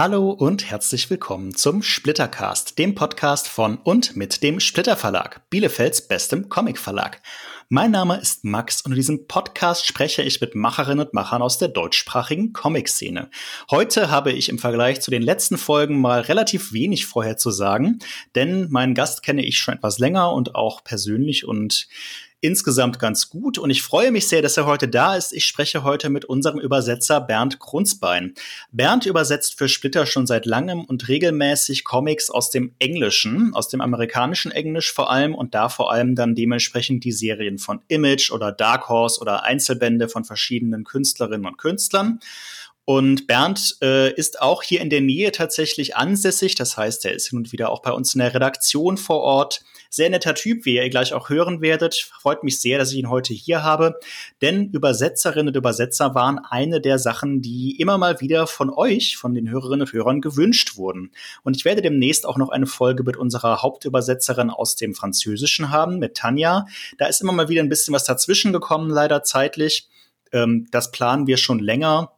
Hallo und herzlich willkommen zum Splittercast, dem Podcast von und mit dem Splitter Verlag, Bielefelds bestem Comic Verlag. Mein Name ist Max und in diesem Podcast spreche ich mit Macherinnen und Machern aus der deutschsprachigen Comic-Szene. Heute habe ich im Vergleich zu den letzten Folgen mal relativ wenig vorher zu sagen, denn meinen Gast kenne ich schon etwas länger und auch persönlich und insgesamt ganz gut und ich freue mich sehr, dass er heute da ist. Ich spreche heute mit unserem Übersetzer Bernd Grunzbein. Bernd übersetzt für Splitter schon seit langem und regelmäßig Comics aus dem Englischen, aus dem amerikanischen Englisch vor allem und da vor allem dann dementsprechend die Serien von Image oder Dark Horse oder Einzelbände von verschiedenen Künstlerinnen und Künstlern. Und Bernd äh, ist auch hier in der Nähe tatsächlich ansässig. Das heißt, er ist hin und wieder auch bei uns in der Redaktion vor Ort. Sehr netter Typ, wie ihr gleich auch hören werdet. Freut mich sehr, dass ich ihn heute hier habe. Denn Übersetzerinnen und Übersetzer waren eine der Sachen, die immer mal wieder von euch, von den Hörerinnen und Hörern gewünscht wurden. Und ich werde demnächst auch noch eine Folge mit unserer Hauptübersetzerin aus dem Französischen haben, mit Tanja. Da ist immer mal wieder ein bisschen was dazwischen gekommen, leider zeitlich. Ähm, das planen wir schon länger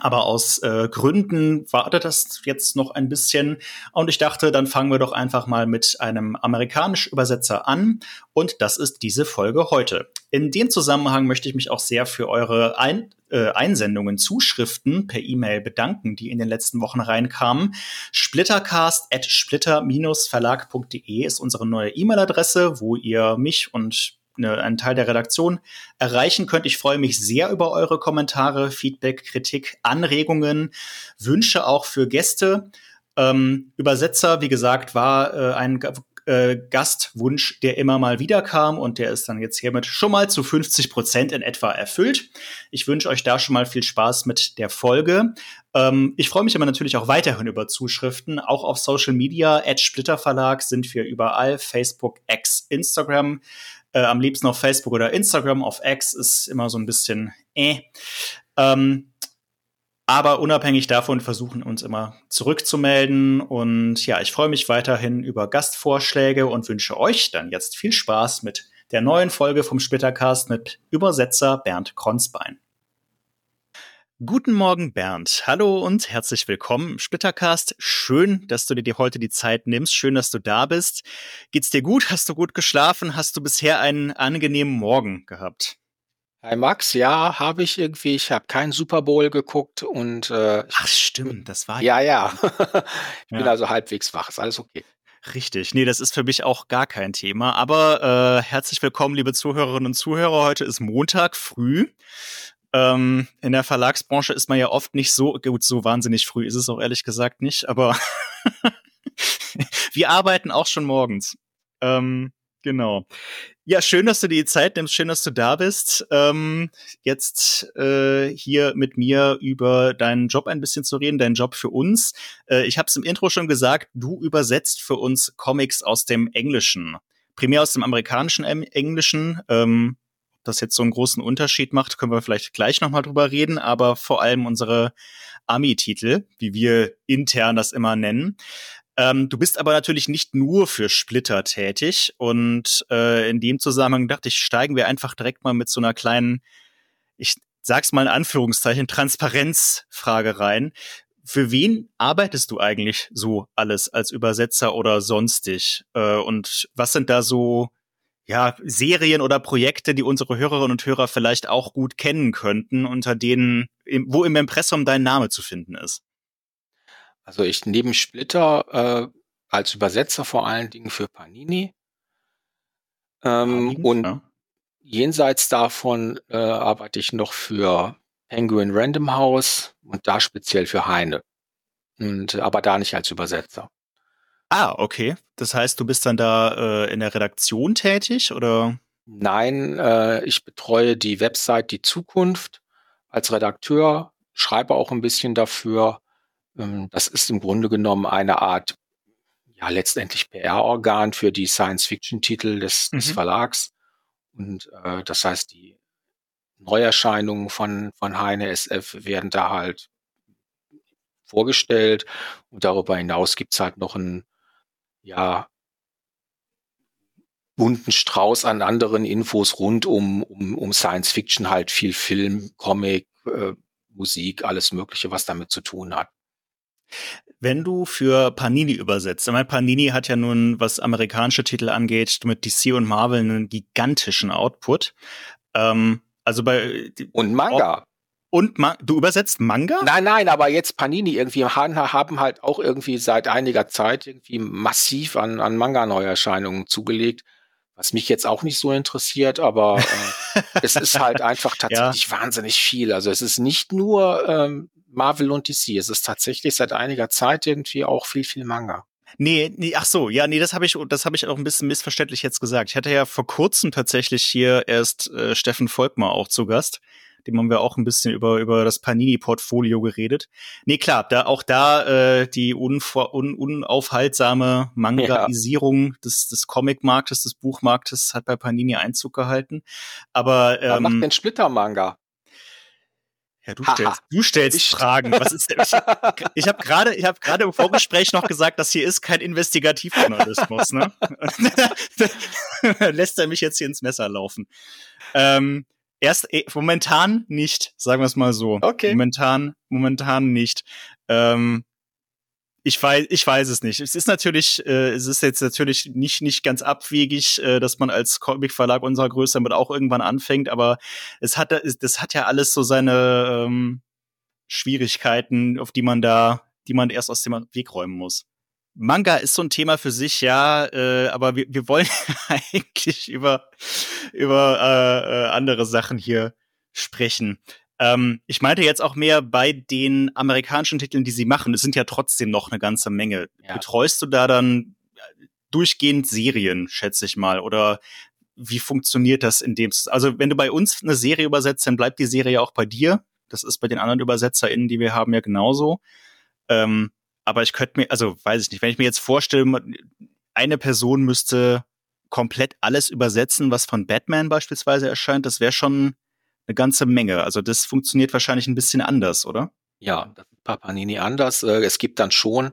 aber aus äh, Gründen wartet das jetzt noch ein bisschen. Und ich dachte, dann fangen wir doch einfach mal mit einem amerikanischen Übersetzer an. Und das ist diese Folge heute. In dem Zusammenhang möchte ich mich auch sehr für eure ein äh, Einsendungen, Zuschriften per E-Mail bedanken, die in den letzten Wochen reinkamen. Splittercast at splitter-verlag.de ist unsere neue E-Mail-Adresse, wo ihr mich und eine, einen Teil der Redaktion erreichen könnt. Ich freue mich sehr über eure Kommentare, Feedback, Kritik, Anregungen, Wünsche auch für Gäste. Ähm, Übersetzer, wie gesagt, war äh, ein äh, Gastwunsch, der immer mal wieder kam und der ist dann jetzt hiermit schon mal zu 50 Prozent in etwa erfüllt. Ich wünsche euch da schon mal viel Spaß mit der Folge. Ähm, ich freue mich aber natürlich auch weiterhin über Zuschriften. Auch auf Social Media, at Splitter Verlag sind wir überall, Facebook, X, Instagram. Äh, am liebsten auf Facebook oder Instagram. Auf X ist immer so ein bisschen äh. Ähm, aber unabhängig davon versuchen uns immer zurückzumelden. Und ja, ich freue mich weiterhin über Gastvorschläge und wünsche euch dann jetzt viel Spaß mit der neuen Folge vom Splittercast mit Übersetzer Bernd Kronzbein. Guten Morgen, Bernd. Hallo und herzlich willkommen im Splittercast. Schön, dass du dir heute die Zeit nimmst. Schön, dass du da bist. Geht's dir gut? Hast du gut geschlafen? Hast du bisher einen angenehmen Morgen gehabt? Hi Max, ja, habe ich irgendwie. Ich habe keinen Super Bowl geguckt und äh, Ach stimmt, das war ja ja. ich bin also halbwegs wach. Ist alles okay. Richtig. Nee, das ist für mich auch gar kein Thema. Aber äh, herzlich willkommen, liebe Zuhörerinnen und Zuhörer. Heute ist Montag früh. Ähm, in der Verlagsbranche ist man ja oft nicht so, gut, so wahnsinnig früh ist es auch ehrlich gesagt nicht, aber wir arbeiten auch schon morgens. Ähm, genau. Ja, schön, dass du dir die Zeit nimmst, schön, dass du da bist. Ähm, jetzt äh, hier mit mir über deinen Job ein bisschen zu reden, deinen Job für uns. Äh, ich habe es im Intro schon gesagt, du übersetzt für uns Comics aus dem Englischen. Primär aus dem amerikanischen Englischen. Ähm, das jetzt so einen großen Unterschied macht, können wir vielleicht gleich nochmal drüber reden, aber vor allem unsere Ami-Titel, wie wir intern das immer nennen. Ähm, du bist aber natürlich nicht nur für Splitter tätig und äh, in dem Zusammenhang dachte ich, steigen wir einfach direkt mal mit so einer kleinen, ich sag's mal in Anführungszeichen, Transparenzfrage rein. Für wen arbeitest du eigentlich so alles als Übersetzer oder sonstig? Äh, und was sind da so ja, Serien oder Projekte, die unsere Hörerinnen und Hörer vielleicht auch gut kennen könnten, unter denen, wo im Impressum dein Name zu finden ist? Also ich neben Splitter äh, als Übersetzer vor allen Dingen für Panini. Ähm, Panini und ja. jenseits davon äh, arbeite ich noch für Penguin Random House und da speziell für Heine. Und, aber da nicht als Übersetzer. Ah, okay. Das heißt, du bist dann da äh, in der Redaktion tätig oder? Nein, äh, ich betreue die Website Die Zukunft als Redakteur, schreibe auch ein bisschen dafür. Ähm, das ist im Grunde genommen eine Art, ja, letztendlich PR-Organ für die Science-Fiction-Titel des, mhm. des Verlags. Und äh, das heißt, die Neuerscheinungen von, von Heine SF werden da halt vorgestellt. Und darüber hinaus gibt's halt noch ein ja, bunten Strauß an anderen Infos rund um, um, um Science Fiction, halt viel Film, Comic, äh, Musik, alles Mögliche, was damit zu tun hat. Wenn du für Panini übersetzt, ich meine, Panini hat ja nun, was amerikanische Titel angeht, mit DC und Marvel einen gigantischen Output. Ähm, also bei und Manga. Und Ma du übersetzt Manga? Nein, nein, aber jetzt Panini irgendwie haben halt auch irgendwie seit einiger Zeit irgendwie massiv an, an Manga-Neuerscheinungen zugelegt, was mich jetzt auch nicht so interessiert, aber äh, es ist halt einfach tatsächlich ja. wahnsinnig viel. Also es ist nicht nur ähm, Marvel und DC, es ist tatsächlich seit einiger Zeit irgendwie auch viel, viel Manga. Nee, nee, ach so, ja, nee, das habe ich, das habe ich auch ein bisschen missverständlich jetzt gesagt. Ich hatte ja vor kurzem tatsächlich hier erst äh, Steffen Volkmar auch zu Gast dem haben wir auch ein bisschen über, über das Panini-Portfolio geredet. Nee, klar, da auch da äh, die unvor, un, unaufhaltsame Mangaisierung ja. des, des Comic-Marktes, des Buchmarktes hat bei Panini Einzug gehalten. Aber ähm, Was macht denn Splitter-Manga? Ja, du stellst, du stellst Fragen. Was ist denn? Ich, ich habe gerade, ich habe gerade im Vorgespräch noch gesagt, das hier ist kein Investigativjournalismus. Ne? Lässt er mich jetzt hier ins Messer laufen? Ähm, Erst äh, momentan nicht, sagen wir es mal so. Okay. Momentan, momentan nicht. Ähm, ich weiß, ich weiß es nicht. Es ist natürlich, äh, es ist jetzt natürlich nicht nicht ganz abwegig, äh, dass man als Comic-Verlag unserer Größe damit auch irgendwann anfängt, aber es hat, das hat ja alles so seine ähm, Schwierigkeiten, auf die man da, die man erst aus dem Weg räumen muss. Manga ist so ein Thema für sich, ja, äh, aber wir, wir wollen eigentlich über, über äh, äh, andere Sachen hier sprechen. Ähm, ich meinte jetzt auch mehr bei den amerikanischen Titeln, die sie machen. Es sind ja trotzdem noch eine ganze Menge. Ja. Betreust du da dann äh, durchgehend Serien, schätze ich mal, oder wie funktioniert das in dem? Also wenn du bei uns eine Serie übersetzt, dann bleibt die Serie ja auch bei dir. Das ist bei den anderen ÜbersetzerInnen, die wir haben, ja genauso. Ähm, aber ich könnte mir, also weiß ich nicht, wenn ich mir jetzt vorstelle, eine Person müsste komplett alles übersetzen, was von Batman beispielsweise erscheint, das wäre schon eine ganze Menge. Also das funktioniert wahrscheinlich ein bisschen anders, oder? Ja, das ist bei Panini anders. Äh, es gibt dann schon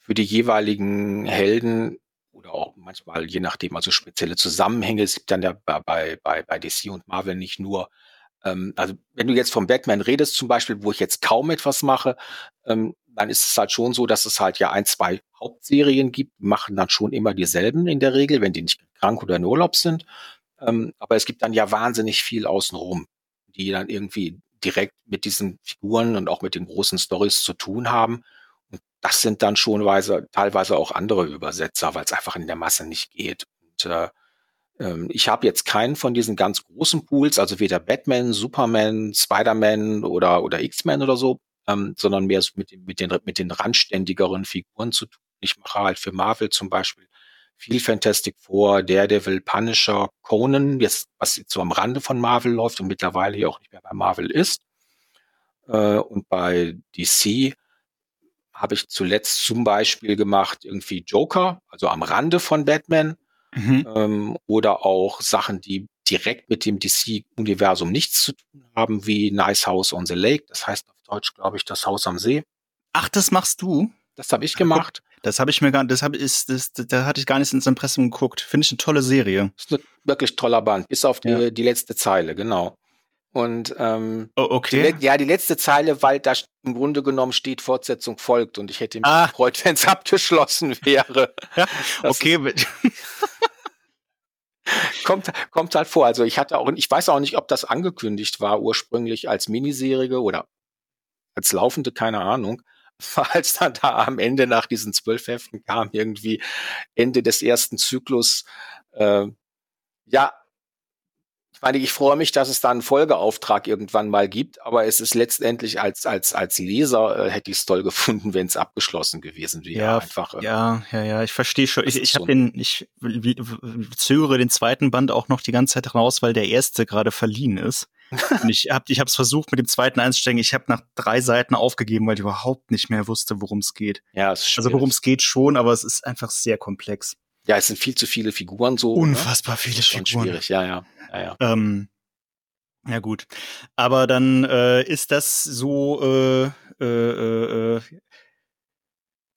für die jeweiligen Helden oder auch manchmal, je nachdem, also spezielle Zusammenhänge. Es gibt dann ja bei, bei, bei DC und Marvel nicht nur ähm, also wenn du jetzt vom Batman redest zum Beispiel, wo ich jetzt kaum etwas mache, ähm, dann ist es halt schon so, dass es halt ja ein, zwei Hauptserien gibt, machen dann schon immer dieselben in der Regel, wenn die nicht krank oder in Urlaub sind. Ähm, aber es gibt dann ja wahnsinnig viel außenrum, die dann irgendwie direkt mit diesen Figuren und auch mit den großen Stories zu tun haben. Und das sind dann schon weise, teilweise auch andere Übersetzer, weil es einfach in der Masse nicht geht. Und äh, ähm, ich habe jetzt keinen von diesen ganz großen Pools, also weder Batman, Superman, Spider-Man oder, oder X-Men oder so, ähm, sondern mehr so mit, mit, den, mit den randständigeren Figuren zu tun. Ich mache halt für Marvel zum Beispiel viel Fantastic Four, Daredevil, Punisher, Conan, jetzt, was jetzt so am Rande von Marvel läuft und mittlerweile ja auch nicht mehr bei Marvel ist. Äh, und bei DC habe ich zuletzt zum Beispiel gemacht irgendwie Joker, also am Rande von Batman. Mhm. Ähm, oder auch Sachen, die direkt mit dem DC-Universum nichts zu tun haben, wie Nice House on the Lake. Das heißt Deutsch, glaube ich, das Haus am See. Ach, das machst du? Das habe ich gemacht. Das habe ich mir gar, das habe ist, das, da hatte ich gar nicht ins Impressum geguckt. Finde ich eine tolle Serie. Das ist ein wirklich toller Band, bis auf die, ja. die letzte Zeile, genau. Und ähm, oh, okay. Die, ja, die letzte Zeile, weil da im Grunde genommen steht, Fortsetzung folgt und ich hätte mich ah. gefreut, wenn es abgeschlossen wäre. ja, okay. kommt, kommt halt vor. Also ich hatte auch, ich weiß auch nicht, ob das angekündigt war ursprünglich als Miniserie oder als laufende, keine Ahnung. Als dann da am Ende nach diesen zwölf Heften kam, irgendwie Ende des ersten Zyklus, äh, ja, ich meine, ich freue mich, dass es da einen Folgeauftrag irgendwann mal gibt, aber es ist letztendlich als als als Leser äh, hätte ich es toll gefunden, wenn es abgeschlossen gewesen wäre. Ja, einfach. Äh, ja, ja, ja, ich verstehe schon. Ich, ich habe so den, ich zögere den zweiten Band auch noch die ganze Zeit raus, weil der erste gerade verliehen ist. Und ich habe ich es versucht mit dem zweiten einzusteigen. Ich habe nach drei Seiten aufgegeben, weil ich überhaupt nicht mehr wusste, worum es geht. Ja, es ist also worum es geht schon, aber es ist einfach sehr komplex. Ja, es sind viel zu viele Figuren so. Ne? Unfassbar ne? viele Figuren. Schwierig, ja, ja. Ja, ja. Ähm, ja gut. Aber dann äh, ist das so, äh, äh, äh,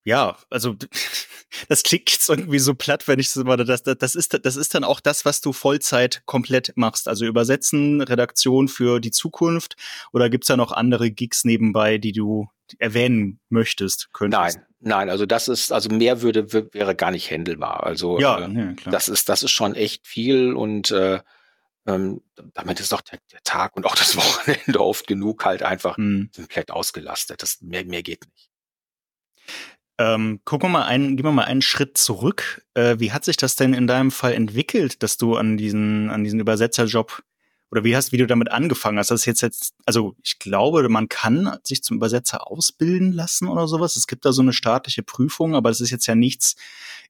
ja, also das klingt jetzt irgendwie so platt, wenn ich so mal, das, das, das, ist, das ist dann auch das, was du Vollzeit komplett machst. Also übersetzen, Redaktion für die Zukunft oder gibt's da noch andere Gigs nebenbei, die du erwähnen möchtest, könntest? Nein, nein, also das ist, also mehr würde, wäre gar nicht händelbar. Also ja, äh, ja klar. das ist, das ist schon echt viel und äh, ähm, damit ist auch der, der, Tag und auch das Wochenende oft genug halt einfach hm. komplett ausgelastet. Das mehr, mehr geht nicht. Ähm, gucken wir mal einen, gehen wir mal einen Schritt zurück. Äh, wie hat sich das denn in deinem Fall entwickelt, dass du an diesen, an diesen Übersetzerjob oder wie hast, wie du damit angefangen hast? Das ist jetzt jetzt, also ich glaube, man kann sich zum Übersetzer ausbilden lassen oder sowas. Es gibt da so eine staatliche Prüfung, aber es ist jetzt ja nichts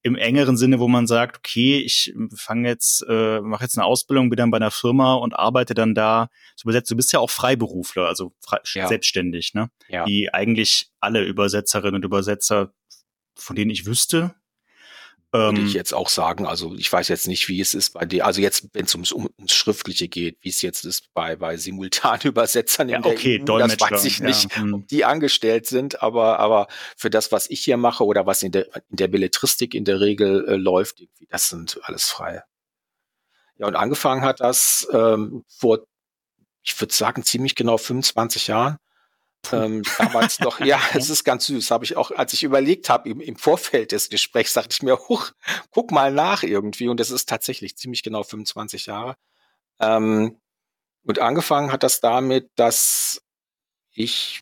im engeren Sinne, wo man sagt, okay, ich fange jetzt, äh, mache jetzt eine Ausbildung, bin dann bei einer Firma und arbeite dann da zu übersetzen. Du bist ja auch Freiberufler, also frei, ja. selbstständig, ne? Ja. Wie eigentlich alle Übersetzerinnen und Übersetzer von denen ich wüsste. Würde ich ähm, jetzt auch sagen, also ich weiß jetzt nicht, wie es ist bei dir, also jetzt, wenn es ums, ums Schriftliche geht, wie es jetzt ist bei, bei Simultanübersetzern ja, okay, EU, Dolmetscher, das weiß ich nicht, ja. Hm. ob die angestellt sind, aber, aber für das, was ich hier mache oder was in der, in der Belletristik in der Regel äh, läuft, das sind alles freie. Ja, und angefangen hat das ähm, vor, ich würde sagen, ziemlich genau 25 Jahren ähm, damals noch, ja, es ist ganz süß. Habe ich auch, als ich überlegt habe im, im Vorfeld des Gesprächs, dachte ich mir, huch, guck mal nach irgendwie. Und es ist tatsächlich ziemlich genau 25 Jahre. Ähm, und angefangen hat das damit, dass ich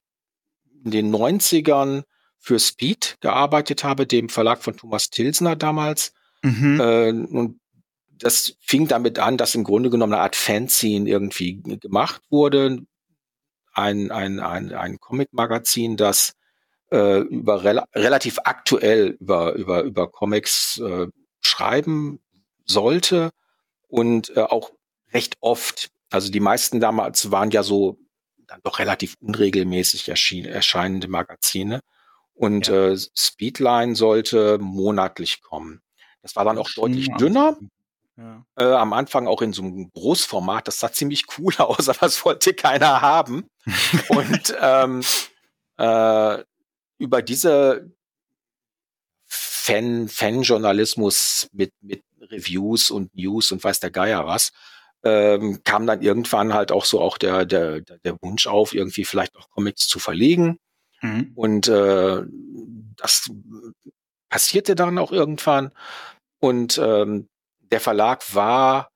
in den 90ern für Speed gearbeitet habe, dem Verlag von Thomas Tilsner damals. Mhm. Äh, und das fing damit an, dass im Grunde genommen eine Art Fanzine irgendwie gemacht wurde ein, ein, ein, ein Comic-Magazin, das äh, über rel relativ aktuell über, über, über Comics äh, schreiben sollte und äh, auch recht oft. Also die meisten damals waren ja so dann doch relativ unregelmäßig erscheinende Magazine. Und ja. äh, Speedline sollte monatlich kommen. Das war dann auch deutlich dünner. Ja. Äh, am Anfang auch in so einem Großformat. Das sah ziemlich cool aus, aber das wollte keiner haben. und ähm, äh, über diese Fan, Fan-Journalismus mit, mit Reviews und News und weiß der Geier was, ähm, kam dann irgendwann halt auch so auch der, der, der Wunsch auf, irgendwie vielleicht auch Comics zu verlegen. Mhm. Und äh, das passierte dann auch irgendwann. Und ähm, der Verlag war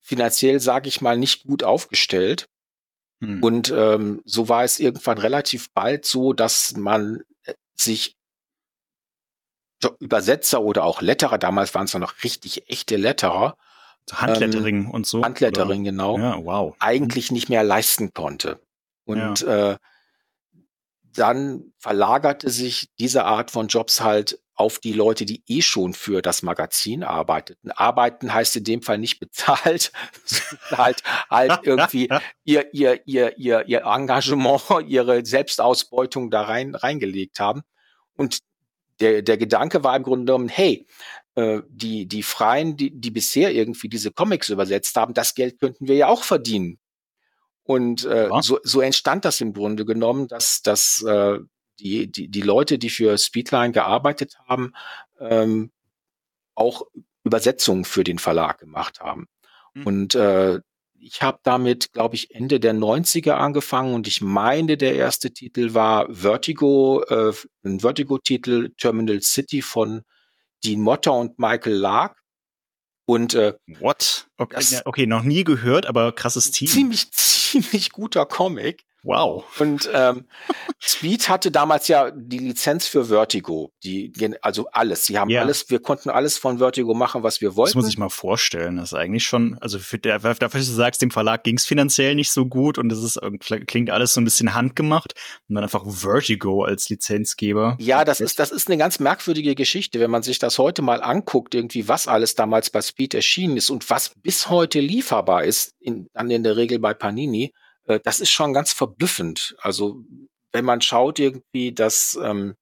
finanziell, sage ich mal, nicht gut aufgestellt. Hm. Und ähm, so war es irgendwann relativ bald so, dass man äh, sich Übersetzer oder auch Letterer, damals waren es noch richtig echte Letterer. Handlettering ähm, und so. Handlettering, genau. Ja, wow. Eigentlich nicht mehr leisten konnte. Und ja. äh, dann verlagerte sich diese Art von Jobs halt auf die Leute, die eh schon für das Magazin arbeiteten. Arbeiten heißt in dem Fall nicht bezahlt, halt, halt irgendwie ihr, ihr, ihr, ihr, ihr Engagement, ihre Selbstausbeutung da rein, reingelegt haben. Und der, der Gedanke war im Grunde genommen, hey, äh, die, die Freien, die, die bisher irgendwie diese Comics übersetzt haben, das Geld könnten wir ja auch verdienen. Und äh, ja. so, so entstand das im Grunde genommen, dass, dass äh, die, die, die Leute, die für Speedline gearbeitet haben, ähm, auch Übersetzungen für den Verlag gemacht haben. Mhm. Und äh, ich habe damit, glaube ich, Ende der 90er angefangen und ich meine, der erste Titel war Vertigo, äh, ein Vertigo-Titel Terminal City von Dean Motter und Michael Lark. Und äh, What? Okay, okay, noch nie gehört, aber krasses Team. Ziemlich, ziemlich guter Comic. Wow. Und ähm, Speed hatte damals ja die Lizenz für Vertigo, die also alles. Sie haben ja. alles, wir konnten alles von Vertigo machen, was wir wollten. Das muss ich mal vorstellen. Das ist eigentlich schon, also für der, dafür, dass du sagst, dem Verlag ging es finanziell nicht so gut und es ist klingt alles so ein bisschen handgemacht und dann einfach Vertigo als Lizenzgeber. Ja, das ist das ist eine ganz merkwürdige Geschichte, wenn man sich das heute mal anguckt, irgendwie was alles damals bei Speed erschienen ist und was bis heute lieferbar ist, in, dann in der Regel bei Panini äh, das ist schon ganz verblüffend. Also wenn man schaut irgendwie, dass ähm,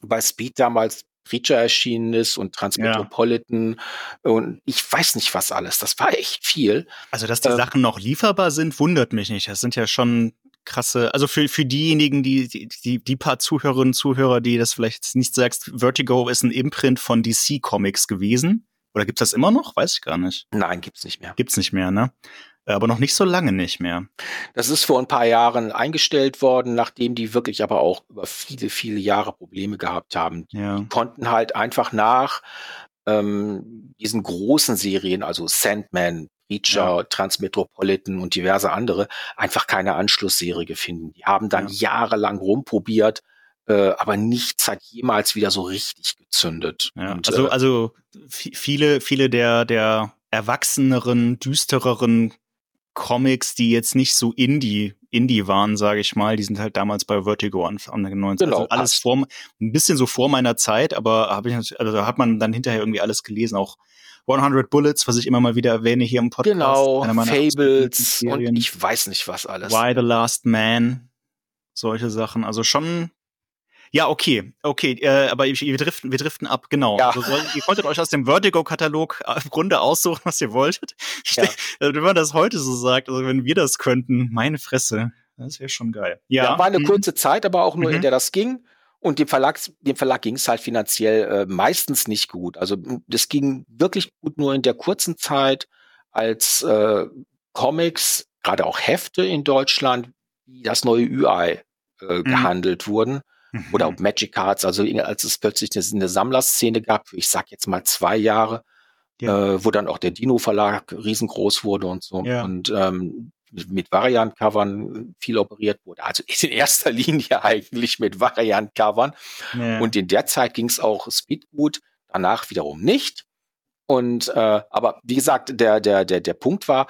bei Speed damals Preacher erschienen ist und Transmetropolitan ja. und ich weiß nicht was alles. Das war echt viel. Also, dass die äh, Sachen noch lieferbar sind, wundert mich nicht. Das sind ja schon krasse, also für, für diejenigen, die, die, die, die paar Zuhörerinnen und Zuhörer, die das vielleicht nicht sagst, Vertigo ist ein Imprint von DC Comics gewesen. Oder gibt's das immer noch? Weiß ich gar nicht. Nein, gibt's nicht mehr. Gibt's nicht mehr, ne? Aber noch nicht so lange nicht mehr. Das ist vor ein paar Jahren eingestellt worden, nachdem die wirklich aber auch über viele, viele Jahre Probleme gehabt haben. Ja. Die konnten halt einfach nach ähm, diesen großen Serien, also Sandman, Preacher, Ja. Transmetropolitan und diverse andere, einfach keine Anschlussserie finden. Die haben dann jahrelang rumprobiert, äh, aber nichts hat jemals wieder so richtig gezündet. Ja, Und, also, äh, also vi- viele, viele der, der erwachseneren, düstereren Comics, die jetzt nicht so Indie, Indie waren, sage ich mal, die sind halt damals bei Vertigo an, an der 90. Genau, also alles vor, ein bisschen so vor meiner Zeit, aber habe ich, also da hat man dann hinterher irgendwie alles gelesen, auch 100 Bullets, was ich immer mal wieder erwähne hier im Podcast. genau, Fables und ich weiß nicht was alles. Why the Last Man, solche Sachen. Also schon. Ja, okay, okay, äh, aber wir driften, wir driften ab, genau. Ja. Also soll, ihr konntet euch aus dem Vertigo-Katalog äh, im Grunde aussuchen, was ihr wolltet. Ja. Also, wenn man das heute so sagt, also wenn wir das könnten, meine Fresse, das wäre schon geil. Ja, war eine mhm. kurze Zeit, aber auch nur, Mhm. in der das ging. Und dem Verlag, dem Verlag ging es halt finanziell äh, meistens nicht gut. Also das ging wirklich gut nur in der kurzen Zeit, als äh, Comics, gerade auch Hefte in Deutschland, wie das neue UI äh, gehandelt wurden. Mhm. Oder auch Magic Cards, also als es plötzlich eine, eine Sammlerszene gab, ich sag jetzt mal zwei Jahre, Ja. äh, wo dann auch der Dino-Verlag riesengroß wurde und so. Ja. Und ähm, mit mit Variant-Covern viel operiert wurde. Also in erster Linie eigentlich mit Variant-Covern. ja. Und in der Zeit ging es auch Speed gut, danach wiederum nicht. Und äh, aber wie gesagt, der, der, der, der Punkt war,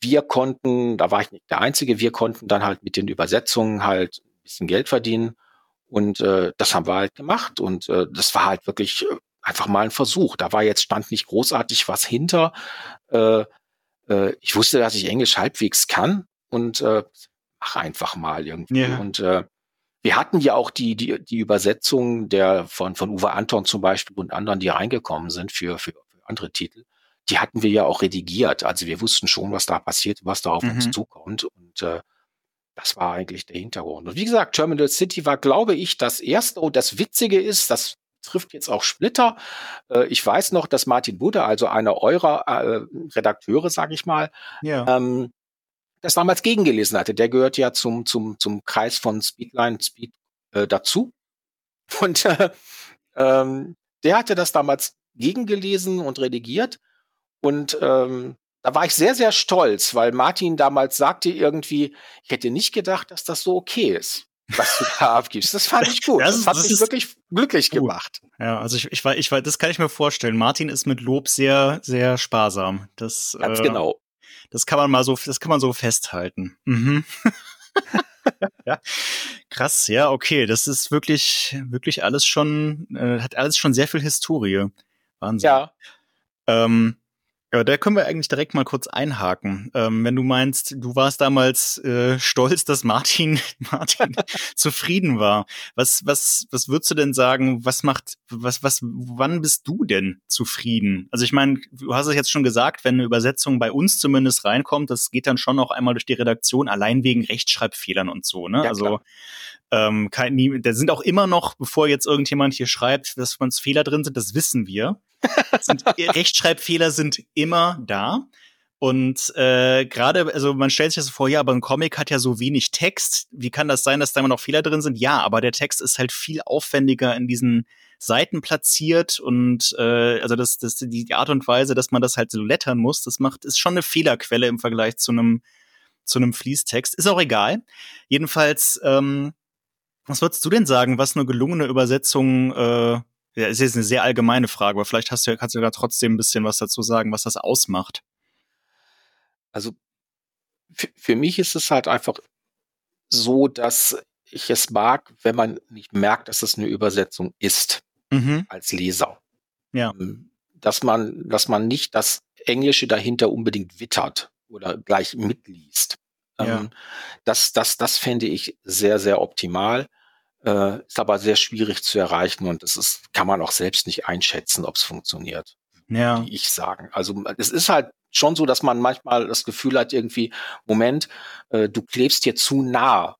wir konnten, da war ich nicht der Einzige, wir konnten dann halt mit den Übersetzungen halt ein bisschen Geld verdienen. Und äh, das haben wir halt gemacht. Und äh, das war halt wirklich äh, einfach mal ein Versuch. Da war jetzt, stand nicht großartig was hinter. Äh, äh, ich wusste, dass ich Englisch halbwegs kann und äh, mach einfach mal irgendwie. Ja. Und äh, wir hatten ja auch die, die, die Übersetzung der von, von Uwe Anton zum Beispiel und anderen, die reingekommen sind für, für, für andere Titel. Die hatten wir ja auch redigiert. Also wir wussten schon, was da passiert, was da auf uns Mhm. zukommt. Und äh, das war eigentlich der Hintergrund. Und wie gesagt, Terminal City war, glaube ich, das erste. Und das Witzige ist, das trifft jetzt auch Splitter. Äh, ich weiß noch, dass Martin Budde, also einer eurer äh, Redakteure, sage ich mal, ja. ähm, das damals gegengelesen hatte. Der gehört ja zum, zum, zum Kreis von Speedline Speed äh, dazu. Und äh, ähm, der hatte das damals gegengelesen und redigiert. Und ähm, da war ich sehr, sehr stolz, weil Martin damals sagte irgendwie, ich hätte nicht gedacht, dass das so okay ist, was du da abgibst. Das fand ich gut. Das Das, hat das mich wirklich glücklich gut. gemacht. ja, also ich, ich, weiß, ich weiß, das kann ich mir vorstellen. Martin ist mit Lob sehr, sehr sparsam. Das, Ganz äh, genau. Das kann man mal so, das kann man so festhalten. Mhm. ja. Krass, ja, okay. Das ist wirklich, wirklich alles schon, äh, hat alles schon sehr viel Historie. Wahnsinn. Ja, Ähm, ja, da können wir eigentlich direkt mal kurz einhaken. Ähm, wenn du meinst, du warst damals äh, stolz, dass Martin, Martin zufrieden war. Was, was, was würdest du denn sagen? Was macht, was, was, wann bist du denn zufrieden? Also ich meine, du hast es jetzt schon gesagt, wenn eine Übersetzung bei uns zumindest reinkommt, das geht dann schon noch einmal durch die Redaktion, allein wegen Rechtschreibfehlern und so. Ne? Ja, also klar. ähm, kein, nie, da sind auch immer noch, bevor jetzt irgendjemand hier schreibt, dass uns Fehler drin sind, das wissen wir. Sind, Rechtschreibfehler sind immer da. Und äh, gerade, also man stellt sich das vor, ja, aber ein Comic hat ja so wenig Text. Wie kann das sein, dass da immer noch Fehler drin sind? Ja, aber der Text ist halt viel aufwendiger in diesen Seiten platziert und äh, also das, das die, die Art und Weise, dass man das halt so lettern muss, das macht ist schon eine Fehlerquelle im Vergleich zu einem zu einem Fließtext. Ist auch egal. Jedenfalls, ähm, was würdest du denn sagen, was eine gelungene Übersetzung äh, ja, ist jetzt eine sehr allgemeine Frage, aber vielleicht hast du, kannst du da trotzdem ein bisschen was dazu sagen, was das ausmacht. Also für, für mich ist es halt einfach so, dass ich es mag, wenn man nicht merkt, dass es eine Übersetzung ist Mhm. als Leser. Ja. Ähm, Dass man, dass man nicht das Englische dahinter unbedingt wittert oder gleich mitliest. Ja. Ähm, das, das, das fände ich sehr, sehr optimal. Äh, ist aber sehr schwierig zu erreichen und das ist, kann man auch selbst nicht einschätzen, ob es funktioniert Ja. ich sagen. Also es ist halt schon so, dass man manchmal das Gefühl hat, irgendwie, Moment, äh, du klebst hier zu nah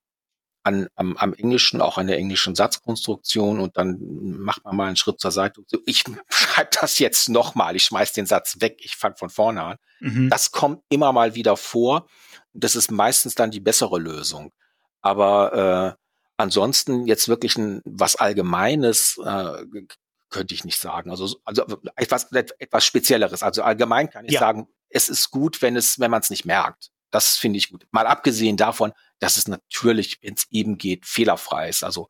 an, am, am Englischen, auch an der englischen Satzkonstruktion und dann macht man mal einen Schritt zur Seite. So, ich schreibe das jetzt nochmal, ich schmeiß den Satz weg, ich fange von vorne an. Mhm. Das kommt immer mal wieder vor. Das ist meistens dann die bessere Lösung. Aber äh, ansonsten jetzt wirklich ein was Allgemeines äh, könnte ich nicht sagen. Also, also etwas, etwas Spezielleres. Also allgemein kann ich ja. sagen, es ist gut, wenn es, wenn man es nicht merkt. Das finde ich gut. Mal abgesehen davon, dass es natürlich, wenn es eben geht, fehlerfrei ist. Also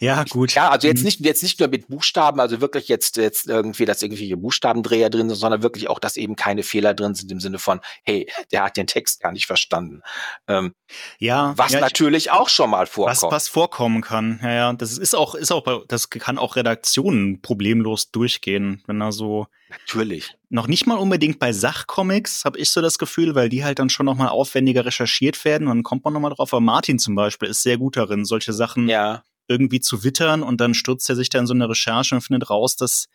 ja, gut. Ja, also jetzt mhm. nicht, jetzt nicht nur mit Buchstaben, also wirklich jetzt, jetzt irgendwie, dass irgendwelche Buchstabendreher drin sind, sondern wirklich auch, dass eben keine Fehler drin sind im Sinne von, hey, der hat den Text gar nicht verstanden. Ähm, ja. Was ja, natürlich ich, auch schon mal vorkommt. Was, was vorkommen kann. Ja, ja. Das ist auch, ist auch, das kann auch Redaktionen problemlos durchgehen, wenn da so. Natürlich. Noch nicht mal unbedingt bei Sachcomics, habe ich so das Gefühl, weil die halt dann schon noch mal aufwendiger recherchiert werden und dann kommt man noch mal drauf. Aber Martin zum Beispiel ist sehr gut darin, solche Sachen ja irgendwie zu wittern und dann stürzt er sich da in so eine Recherche und findet raus, dass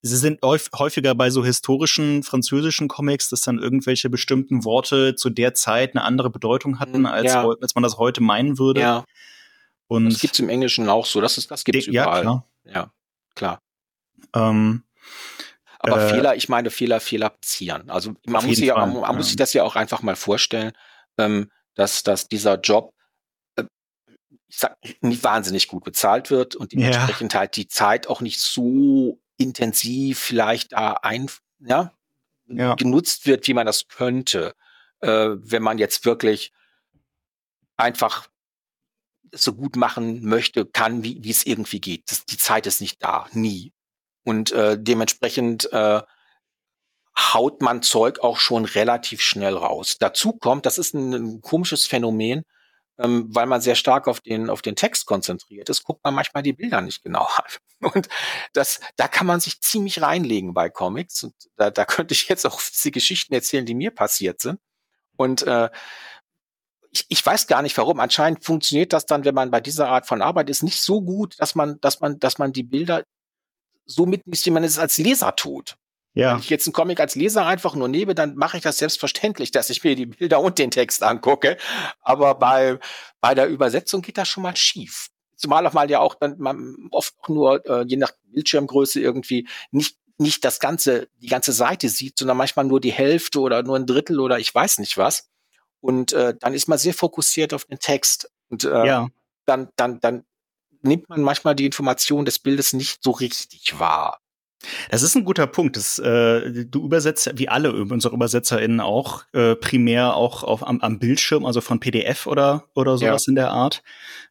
sie sind häufiger bei so historischen französischen Comics, dass dann irgendwelche bestimmten Worte zu der Zeit eine andere Bedeutung hatten, hm, als, ja. als man das heute meinen würde. Ja. Und das gibt's im Englischen auch so. Das, ist, das gibt's überall. Ja, klar. Ja, klar. Ähm, aber äh, Fehler, ich meine Fehler, Fehler passieren. Also man, muss sich, ja, man, man muss sich das ja auch einfach mal vorstellen, ähm, dass, dass dieser Job ich sag, nicht wahnsinnig gut bezahlt wird und dementsprechend ja. halt die Zeit auch nicht so intensiv vielleicht da ein, ja, ja. genutzt wird, wie man das könnte, äh, wenn man jetzt wirklich einfach so gut machen möchte, kann, wie, wie es irgendwie geht. Das, die Zeit ist nicht da, nie. Und äh, dementsprechend äh, haut man Zeug auch schon relativ schnell raus. Dazu kommt, das ist ein, ein komisches Phänomen, ähm, weil man sehr stark auf den, auf den Text konzentriert ist, guckt man manchmal die Bilder nicht genau an. Und das, da kann man sich ziemlich reinlegen bei Comics. Und da, da könnte ich jetzt auch die Geschichten erzählen, die mir passiert sind. Und äh, ich, ich weiß gar nicht warum. Anscheinend funktioniert das dann, wenn man bei dieser Art von Arbeit ist, nicht so gut, dass man, dass man, dass man die Bilder so mitliest, wie man es als Leser tut. Ja. Wenn ich jetzt einen Comic als Leser einfach nur nehme, dann mache ich das selbstverständlich, dass ich mir die Bilder und den Text angucke. Aber bei, bei der Übersetzung geht das schon mal schief. Zumal auch mal ja auch dann man oft auch nur, äh, je nach Bildschirmgröße irgendwie nicht nicht das ganze, die ganze Seite sieht, sondern manchmal nur die Hälfte oder nur ein Drittel oder ich weiß nicht was. Und äh, dann ist man sehr fokussiert auf den Text. Und äh, ja. dann, dann, dann nimmt man manchmal die Information des Bildes nicht so richtig wahr. Das ist ein guter Punkt. Das, äh, du übersetzt, wie alle unsere UbersetzerInnen auch, äh, primär auch auf, am, am Bildschirm, also von PDF oder, oder sowas ja. in der Art.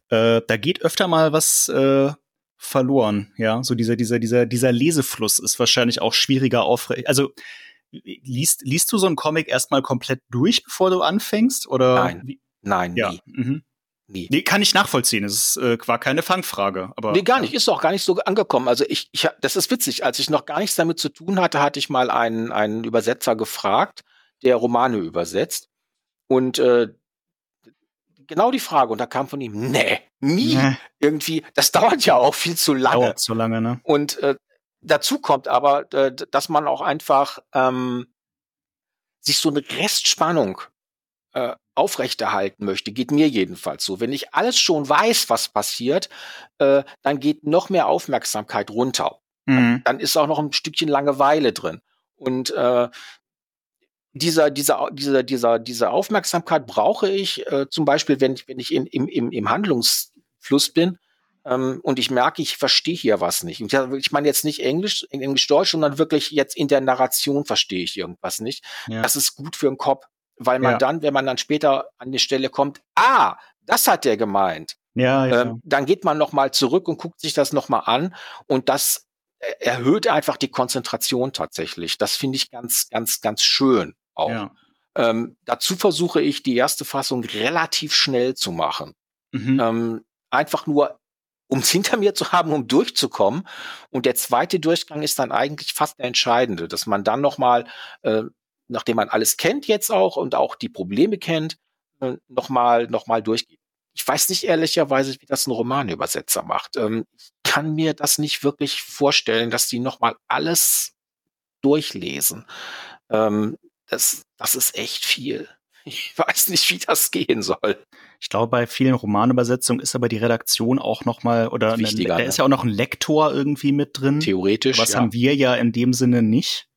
Äh, da geht öfter mal was äh, verloren, ja. So dieser, dieser, dieser, dieser Lesefluss ist wahrscheinlich auch schwieriger aufrecht. Also liest, liest du so einen Comic erstmal komplett durch, bevor du anfängst? Oder Nein. Wie? Nein, ja. nie. Mhm. Nie. Nee, kann ich nachvollziehen. Es äh, war keine Fangfrage. Aber, nee, gar nicht. Ist auch gar nicht so angekommen. Also ich, ich, das ist witzig. Als ich noch gar nichts damit zu tun hatte, hatte ich mal einen, einen Übersetzer gefragt, der Romane übersetzt. Und äh, genau die Frage. Und da kam von ihm, nee, nie. Nee. Irgendwie, das dauert ja auch viel zu lange. Dauert zu lange, ne? Und äh, dazu kommt aber, äh, dass man auch einfach ähm, sich so eine Restspannung äh, aufrechterhalten möchte, geht mir jedenfalls so. Wenn ich alles schon weiß, was passiert, äh, dann geht noch mehr Aufmerksamkeit runter. Mhm. Dann, ist auch noch ein Stückchen Langeweile drin. Und äh, dieser, dieser, dieser, dieser, diese Aufmerksamkeit brauche ich äh, zum Beispiel, wenn ich, wenn ich in, im, im, im Handlungsfluss bin ähm, und ich merke, ich verstehe hier was nicht. Und ich meine jetzt nicht Englisch, Englisch-Deutsch, sondern wirklich jetzt in der Narration verstehe ich irgendwas nicht. Ja. Das ist gut für den Kopf weil man ja. dann, wenn man dann später an die Stelle kommt, ah, das hat der gemeint. Ja, ja. Ähm, dann geht man noch mal zurück und guckt sich das noch mal an und das erhöht einfach die Konzentration tatsächlich. Das finde ich ganz, ganz, ganz schön auch. Ja. Ähm, dazu versuche ich die erste Fassung relativ schnell zu machen. Mhm. Ähm, einfach nur, um es hinter mir zu haben, um durchzukommen. Und der zweite Durchgang ist dann eigentlich fast der entscheidende, dass man dann noch mal äh, nachdem man alles kennt jetzt auch und auch die Probleme kennt, äh, nochmal noch mal durchgeht. Ich weiß nicht ehrlicherweise, wie das ein Romanübersetzer macht. Ähm, ich kann mir das nicht wirklich vorstellen, dass die nochmal alles durchlesen. Ähm, das, das ist echt viel. Ich weiß nicht, wie das gehen soll. Ich glaube, bei vielen Romanübersetzungen ist aber die Redaktion auch noch mal oder eine, da ne? ist ja auch noch ein Lektor irgendwie mit drin. Theoretisch. Was ja. haben wir ja in dem Sinne nicht.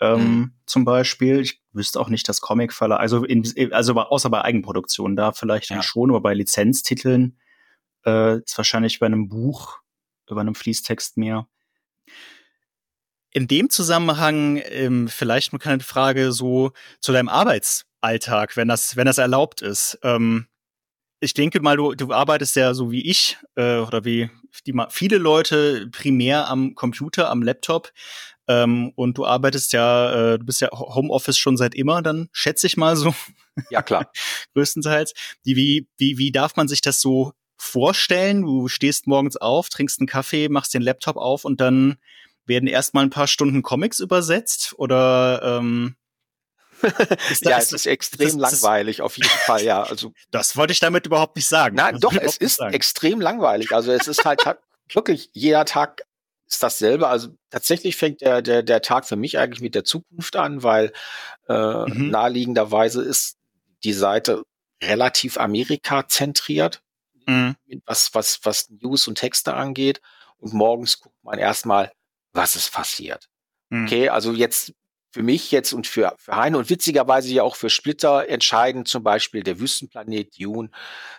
Ähm, mhm. Zum Beispiel, ich wüsste auch nicht, dass Comic-Verlag, also, in, also außer bei Eigenproduktionen, da vielleicht ja. schon, aber bei Lizenztiteln äh, ist wahrscheinlich bei einem Buch, bei einem Fließtext mehr. In dem Zusammenhang ähm, vielleicht eine kleine Frage so zu deinem Arbeitsalltag, wenn das, wenn das erlaubt ist. Ähm, ich denke mal, du, du arbeitest ja so wie ich äh, oder wie die, viele Leute primär am Computer, am Laptop. Ähm, und du arbeitest ja, äh, du bist ja Homeoffice schon seit immer, dann schätze ich mal so. Ja, klar. Größtenteils. Die, wie, wie, wie darf man sich das so vorstellen? Du stehst morgens auf, trinkst einen Kaffee, machst den Laptop auf und dann werden erstmal ein paar Stunden Comics übersetzt oder ähm, ist das, ja, es ist extrem das, langweilig, auf jeden Fall, ja. Also, das wollte ich damit überhaupt nicht sagen. Nein, doch, es ist sagen. extrem langweilig. Also es ist halt wirklich jeder Tag ist dasselbe. Also tatsächlich fängt der, der, der Tag für mich eigentlich mit der Zukunft an, weil äh, mhm. naheliegenderweise ist die Seite relativ Amerika zentriert, mhm. was, was, was News und Texte angeht. Und morgens guckt man erstmal, was ist passiert. Mhm. Okay, also jetzt für mich jetzt und für, für Heine und witzigerweise ja auch für Splitter entscheiden zum Beispiel der Wüstenplanet Dune.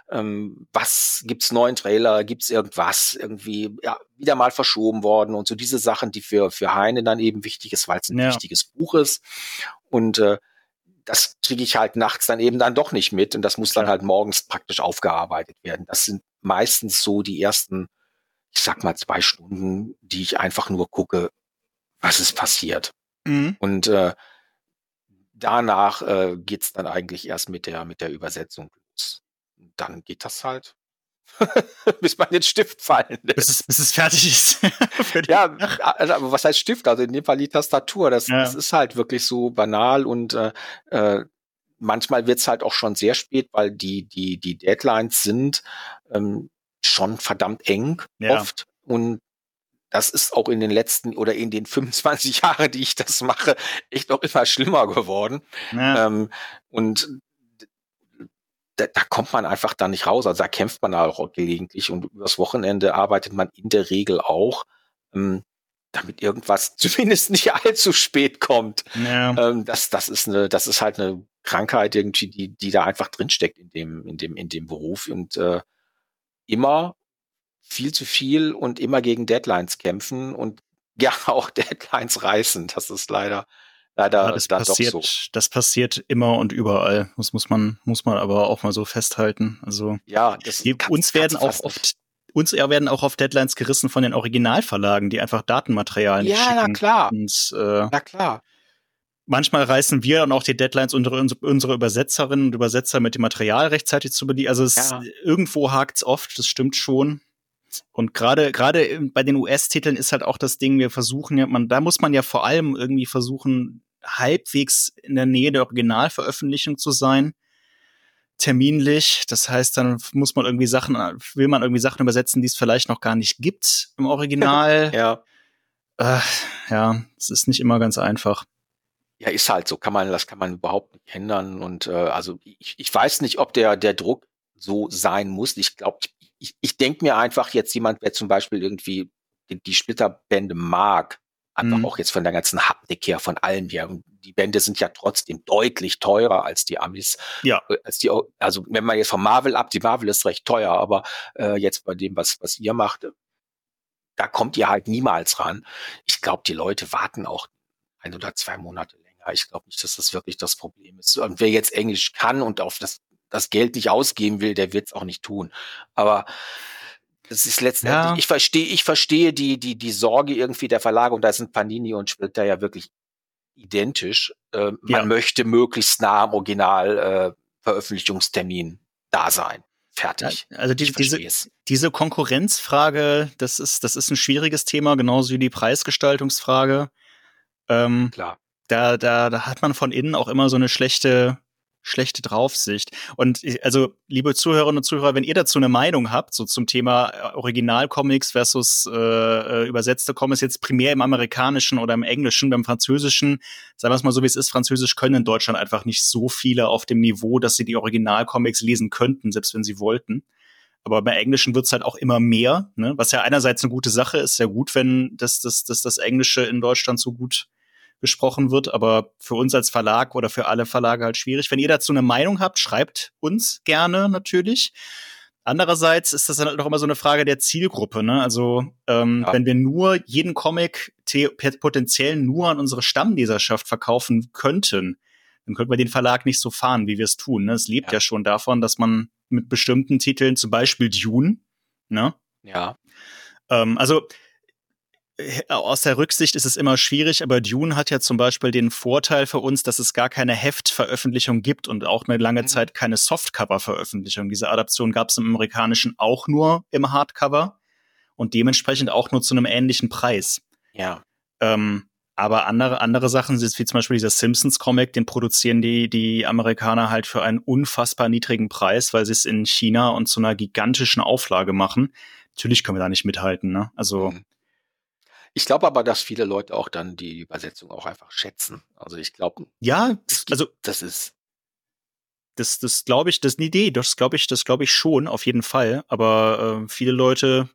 Ähm, was gibt's neuen Trailer? Gibt's irgendwas irgendwie ja, wieder mal verschoben worden und so diese Sachen, die für für Heine dann eben wichtig ist, weil es ein ja. wichtiges Buch ist und äh, das kriege ich halt nachts dann eben dann doch nicht mit und das muss dann halt morgens praktisch aufgearbeitet werden. Das sind meistens so die ersten, ich sag mal zwei Stunden, die ich einfach nur gucke, was ist passiert. Mhm. Und äh, danach äh, geht's dann eigentlich erst mit der, mit der Übersetzung los. Dann geht das halt, bis man den Stift fallen lässt. Bis es, bis es fertig ist. ja, also, aber was heißt Stift? Also in dem Fall die Tastatur. Das, ja. das ist halt wirklich so banal und äh, äh, manchmal wird's halt auch schon sehr spät, weil die, die, die Deadlines sind ähm, schon verdammt eng ja. oft. Und das ist auch in den letzten oder in den 25 Jahren, die ich das mache, echt noch immer schlimmer geworden. Ja. Ähm, und da, da kommt man einfach da nicht raus. Also da kämpft man auch gelegentlich und übers Wochenende arbeitet man in der Regel auch, ähm, damit irgendwas zumindest nicht allzu spät kommt. Ja. Ähm, das, das ist eine, das ist halt eine Krankheit irgendwie, die, die da einfach drinsteckt in dem, in dem, in dem Beruf und äh, immer viel zu viel und immer gegen Deadlines kämpfen und ja auch Deadlines reißen. Das ist leider leider ja, das passiert, so. Das passiert immer und überall. Das muss man muss man aber auch mal so festhalten. Also ja, das die, uns werden auch oft uns werden auch auf Deadlines gerissen von den Originalverlagen, die einfach Datenmaterial nicht ja, schicken. Ja, na klar. Und, äh, na klar. Manchmal reißen wir dann auch die Deadlines unsere, unsere Übersetzerinnen und Übersetzer mit dem Material rechtzeitig zu bedienen. Also es, ja. irgendwo hakt's oft, das stimmt schon. Und gerade gerade bei den US-Titeln ist halt auch das Ding, wir versuchen ja, man, da muss man ja vor allem irgendwie versuchen, halbwegs in der Nähe der Originalveröffentlichung zu sein, terminlich. Das heißt, dann muss man irgendwie Sachen, will man irgendwie Sachen übersetzen, die es vielleicht noch gar nicht gibt im Original. ja. Äh, ja, es ist nicht immer ganz einfach. Ja, ist halt so. Kann man, das kann man überhaupt nicht ändern. Und äh, also ich, ich weiß nicht, ob der, der Druck so sein muss. Ich glaube, ich, ich denke mir einfach jetzt jemand, wer zum Beispiel irgendwie die, die Splitterbände mag, einfach mhm. auch jetzt von der ganzen Haptik her, von allem her. Und die Bände sind ja trotzdem deutlich teurer als die Amis. Ja. Äh, als die, also wenn man jetzt von Marvel ab, die Marvel ist recht teuer, aber äh, jetzt bei dem, was, was ihr macht, da kommt ihr halt niemals ran. Ich glaube, die Leute warten auch ein oder zwei Monate länger. Ich glaube nicht, dass das wirklich das Problem ist. Und wer jetzt Englisch kann und auf das das Geld nicht ausgeben will, der wird es auch nicht tun. Aber das ist letztendlich, ja. ich verstehe, ich verstehe die, die, die Sorge irgendwie der Verlage und da sind Panini und Splitter ja wirklich identisch. Äh, man ja. möchte möglichst nah am Original äh, Veröffentlichungstermin da sein. Fertig. also die, diese, diese Konkurrenzfrage, das ist, das ist ein schwieriges Thema, genauso wie die Preisgestaltungsfrage. Ähm, Klar. Da, da, da hat man von innen auch immer so eine schlechte schlechte Draufsicht. Und also, liebe Zuhörerinnen und Zuhörer, wenn ihr dazu eine Meinung habt, so zum Thema äh, Originalcomics versus äh, äh, übersetzte Comics, jetzt primär im Amerikanischen oder im Englischen, beim Französischen, sagen wir es mal so, wie es ist, Französisch können in Deutschland einfach nicht so viele auf dem Niveau, dass sie die Originalcomics lesen könnten, selbst wenn sie wollten. Aber bei Englischen wird's halt auch immer mehr, ne? was ja einerseits eine gute Sache ist, sehr gut, wenn das, das, das, das Englische in Deutschland so gut gesprochen wird, aber für uns als Verlag oder für alle Verlage halt schwierig. Wenn ihr dazu eine Meinung habt, schreibt uns gerne natürlich. Andererseits ist das dann halt auch immer so eine Frage der Zielgruppe. Ne? Also ähm, ja. wenn wir nur jeden Comic potenziell nur an unsere Stammleserschaft verkaufen könnten, dann könnten wir den Verlag nicht so fahren, wie wir es tun. Ne? Es lebt ja. ja schon davon, dass man mit bestimmten Titeln, zum Beispiel Dune, ne? Ja. Ähm, also aus der Rücksicht ist es immer schwierig, aber Dune hat ja zum Beispiel den Vorteil für uns, dass es gar keine Heftveröffentlichung gibt und auch eine lange mhm. Zeit keine Softcover-Veröffentlichung. Diese Adaption gab es im Amerikanischen auch nur im Hardcover und dementsprechend auch nur zu einem ähnlichen Preis. Ja. Ähm, aber andere, andere Sachen, wie zum Beispiel dieser Simpsons-Comic, den produzieren die, die Amerikaner halt für einen unfassbar niedrigen Preis, weil sie es in China und zu einer gigantischen Auflage machen. Natürlich können wir da nicht mithalten, ne? Also. Mhm. Ich glaube aber, dass viele Leute auch dann die Übersetzung auch einfach schätzen. Also ich glaube. Ja, also das ist. Das, das glaube ich, das ist eine Idee. Das glaube ich, das glaube ich schon, auf jeden Fall. Aber äh, viele Leute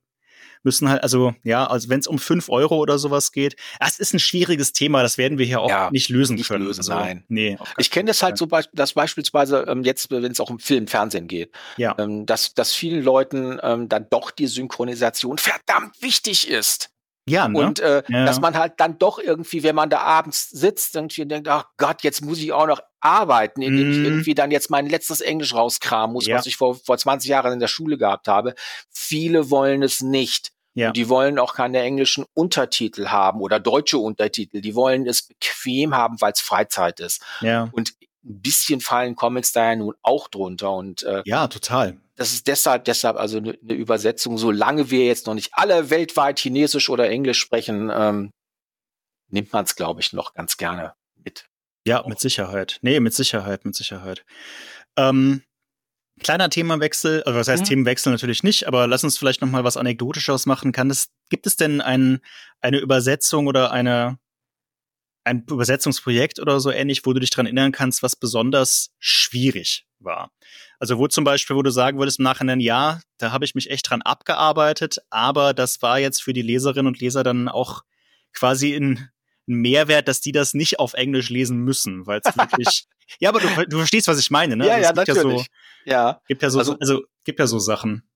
müssen halt, also ja, also wenn es um fünf Euro oder sowas geht, das ist ein schwieriges Thema, das werden wir hier auch ja, nicht lösen nicht können. Lösen, also, nein. Nee, ich kenne das halt so, dass beispielsweise ähm, jetzt, wenn es auch um Film, Fernsehen geht, ja. ähm, dass, dass vielen Leuten ähm, dann doch die Synchronisation verdammt wichtig ist. Ja, ne? Und äh, ja. dass man halt dann doch irgendwie, wenn man da abends sitzt, irgendwie denkt, ach Gott, jetzt muss ich auch noch arbeiten, indem mm. ich mhm. irgendwie dann jetzt mein letztes Englisch rauskramen muss, ja. was ich vor, vor 20 Jahren in der Schule gehabt habe. Viele wollen es nicht. Ja. Und die wollen auch keine englischen Untertitel haben oder deutsche Untertitel. Die wollen es bequem haben, weil es Freizeit ist. Ja. Und ein bisschen fallen Comics da ja nun auch drunter. Und äh, ja, total das ist deshalb, deshalb also eine ne Übersetzung, solange wir jetzt noch nicht alle weltweit Chinesisch oder Englisch sprechen, ähm, nimmt man es, glaube ich, noch ganz gerne mit. Ja, mit Sicherheit. Nee, mit Sicherheit, mit Sicherheit. Ähm, kleiner Themawechsel, also was heißt mhm. Themenwechsel natürlich nicht, aber lass uns vielleicht noch mal was Anekdotisches machen. Kann es, gibt es denn ein, eine Übersetzung oder eine, ein Übersetzungsprojekt oder so ähnlich, wo du dich dran erinnern kannst, was besonders schwierig war? Also wo zum Beispiel, wo du sagen würdest im Nachhinein, ja, da habe ich mich echt dran abgearbeitet, aber das war jetzt für die Leserinnen und Leser dann auch quasi ein, Mehrwert, dass die das nicht auf Englisch lesen müssen, weil es wirklich. ja, aber du, du verstehst, was ich meine, ne? Ja, also ja, natürlich. Ja, so, ja. Gibt ja so, also, also gibt ja so Sachen.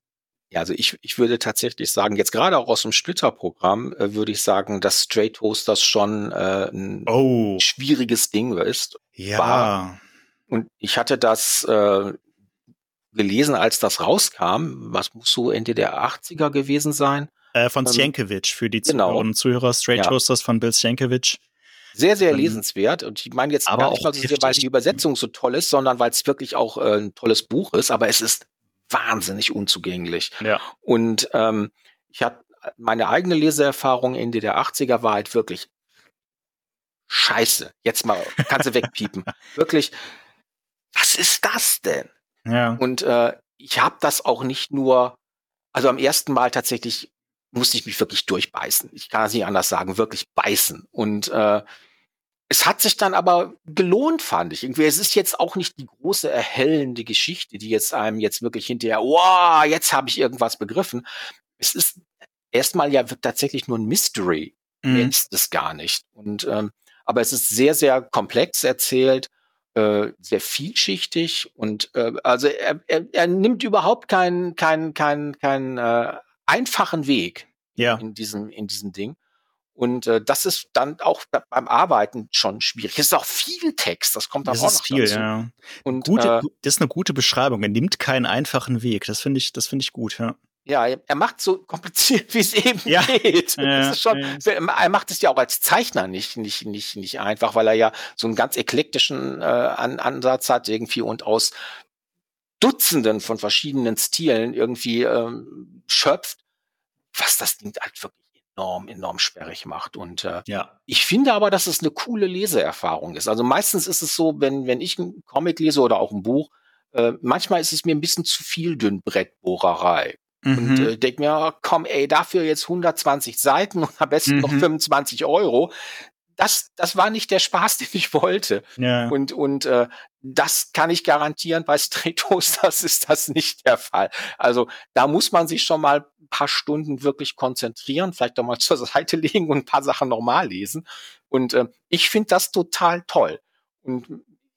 Ja, also ich, ich würde tatsächlich sagen, jetzt gerade auch aus dem Splitterprogramm äh, würde ich sagen, dass Straight Toasters schon äh, ein oh. schwieriges Ding ist. Ja. War. Und ich hatte das äh, gelesen, als das rauskam. Was muss so Ende der 80er gewesen sein? Äh, von Sienkiewicz für die genau. Und Zuhörer. Straight ja. Toasters von Bill Sienkiewicz. Sehr, sehr ähm, lesenswert. Und ich meine jetzt aber gar nicht mal so sehr, weil die Übersetzung so toll ist, sondern weil es wirklich auch äh, ein tolles Buch ist. Aber es ist wahnsinnig unzugänglich. Ja. Und ähm, ich hatte meine eigene Leseerfahrung Ende der 80er war halt wirklich scheiße. Jetzt mal, kannst du wegpiepen. wirklich, was ist das denn? Ja. Und äh, ich habe das auch nicht nur, also am ersten Mal tatsächlich musste ich mich wirklich durchbeißen. Ich kann es nicht anders sagen, wirklich beißen. Und äh, es hat sich dann aber gelohnt, fand ich. Irgendwie, es ist jetzt auch nicht die große erhellende Geschichte, die jetzt einem jetzt wirklich hinterher, wow, jetzt habe ich irgendwas begriffen. Es ist erstmal ja tatsächlich nur ein Mystery. Mhm. Jetzt ist es gar nicht. Und ähm, aber es ist sehr, sehr komplex erzählt äh, sehr vielschichtig und äh, also er, er, er nimmt überhaupt keinen keinen keinen keinen äh, einfachen Weg ja. in diesem in diesem Ding und äh, das ist dann auch beim Arbeiten schon schwierig. Es ist auch viel Text, das kommt das auch noch viel, dazu. Ja. Und gute, äh, das ist eine gute Beschreibung. Er nimmt keinen einfachen Weg. Das finde ich, das finde ich gut. Ja. Ja, er macht so kompliziert, wie es eben ja. geht. Ja, schon. Er macht es ja auch als Zeichner nicht, nicht, nicht, nicht einfach, weil er ja so einen ganz eklektischen äh, An Ansatz hat irgendwie und aus Dutzenden von verschiedenen Stilen irgendwie ähm, schöpft, was das Ding halt wirklich enorm, enorm sperrig macht. Und äh, ja. ich finde aber, dass es eine coole Leseerfahrung ist. Also meistens ist es so, wenn, wenn ich einen Comic lese oder auch ein Buch, äh, manchmal ist es mir ein bisschen zu viel Dünnbrettbohrerei. Mhm. Und äh, denk mir, komm, ey, dafür jetzt 120 Seiten und am besten mhm. noch 25 Euro das, das war nicht der Spaß, den ich wollte. Ja. Und, und äh, das kann ich garantieren, bei Stray Toasters ist das nicht der Fall. Also da muss man sich schon mal ein paar Stunden wirklich konzentrieren, vielleicht auch mal zur Seite legen und ein paar Sachen nochmal lesen. Und äh, ich finde das total toll. Und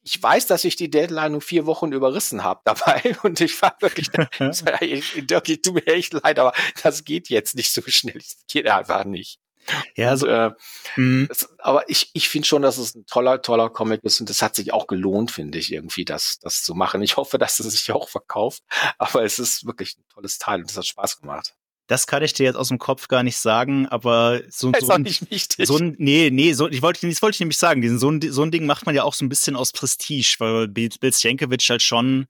ich weiß, dass ich die Deadline um vier Wochen überrissen habe dabei und ich war wirklich, Dirk, ich tut mir echt leid, aber das geht jetzt nicht so schnell. Das geht einfach nicht. Ja, so, äh, mhm. das, aber ich, ich finde schon, dass es ein toller, toller Comic ist und es hat sich auch gelohnt, finde ich, irgendwie das, das zu machen. Ich hoffe, dass es sich auch verkauft, aber es ist wirklich ein tolles Teil und es hat Spaß gemacht. Das kann ich dir jetzt aus dem Kopf gar nicht sagen, aber so, so, ein, so ein, nee, nee, so, ich wollte, das wollte ich nämlich sagen, diesen, so, ein, so ein Ding macht man ja auch so ein bisschen aus Prestige, weil Bill, Bill Sienkiewicz halt schon,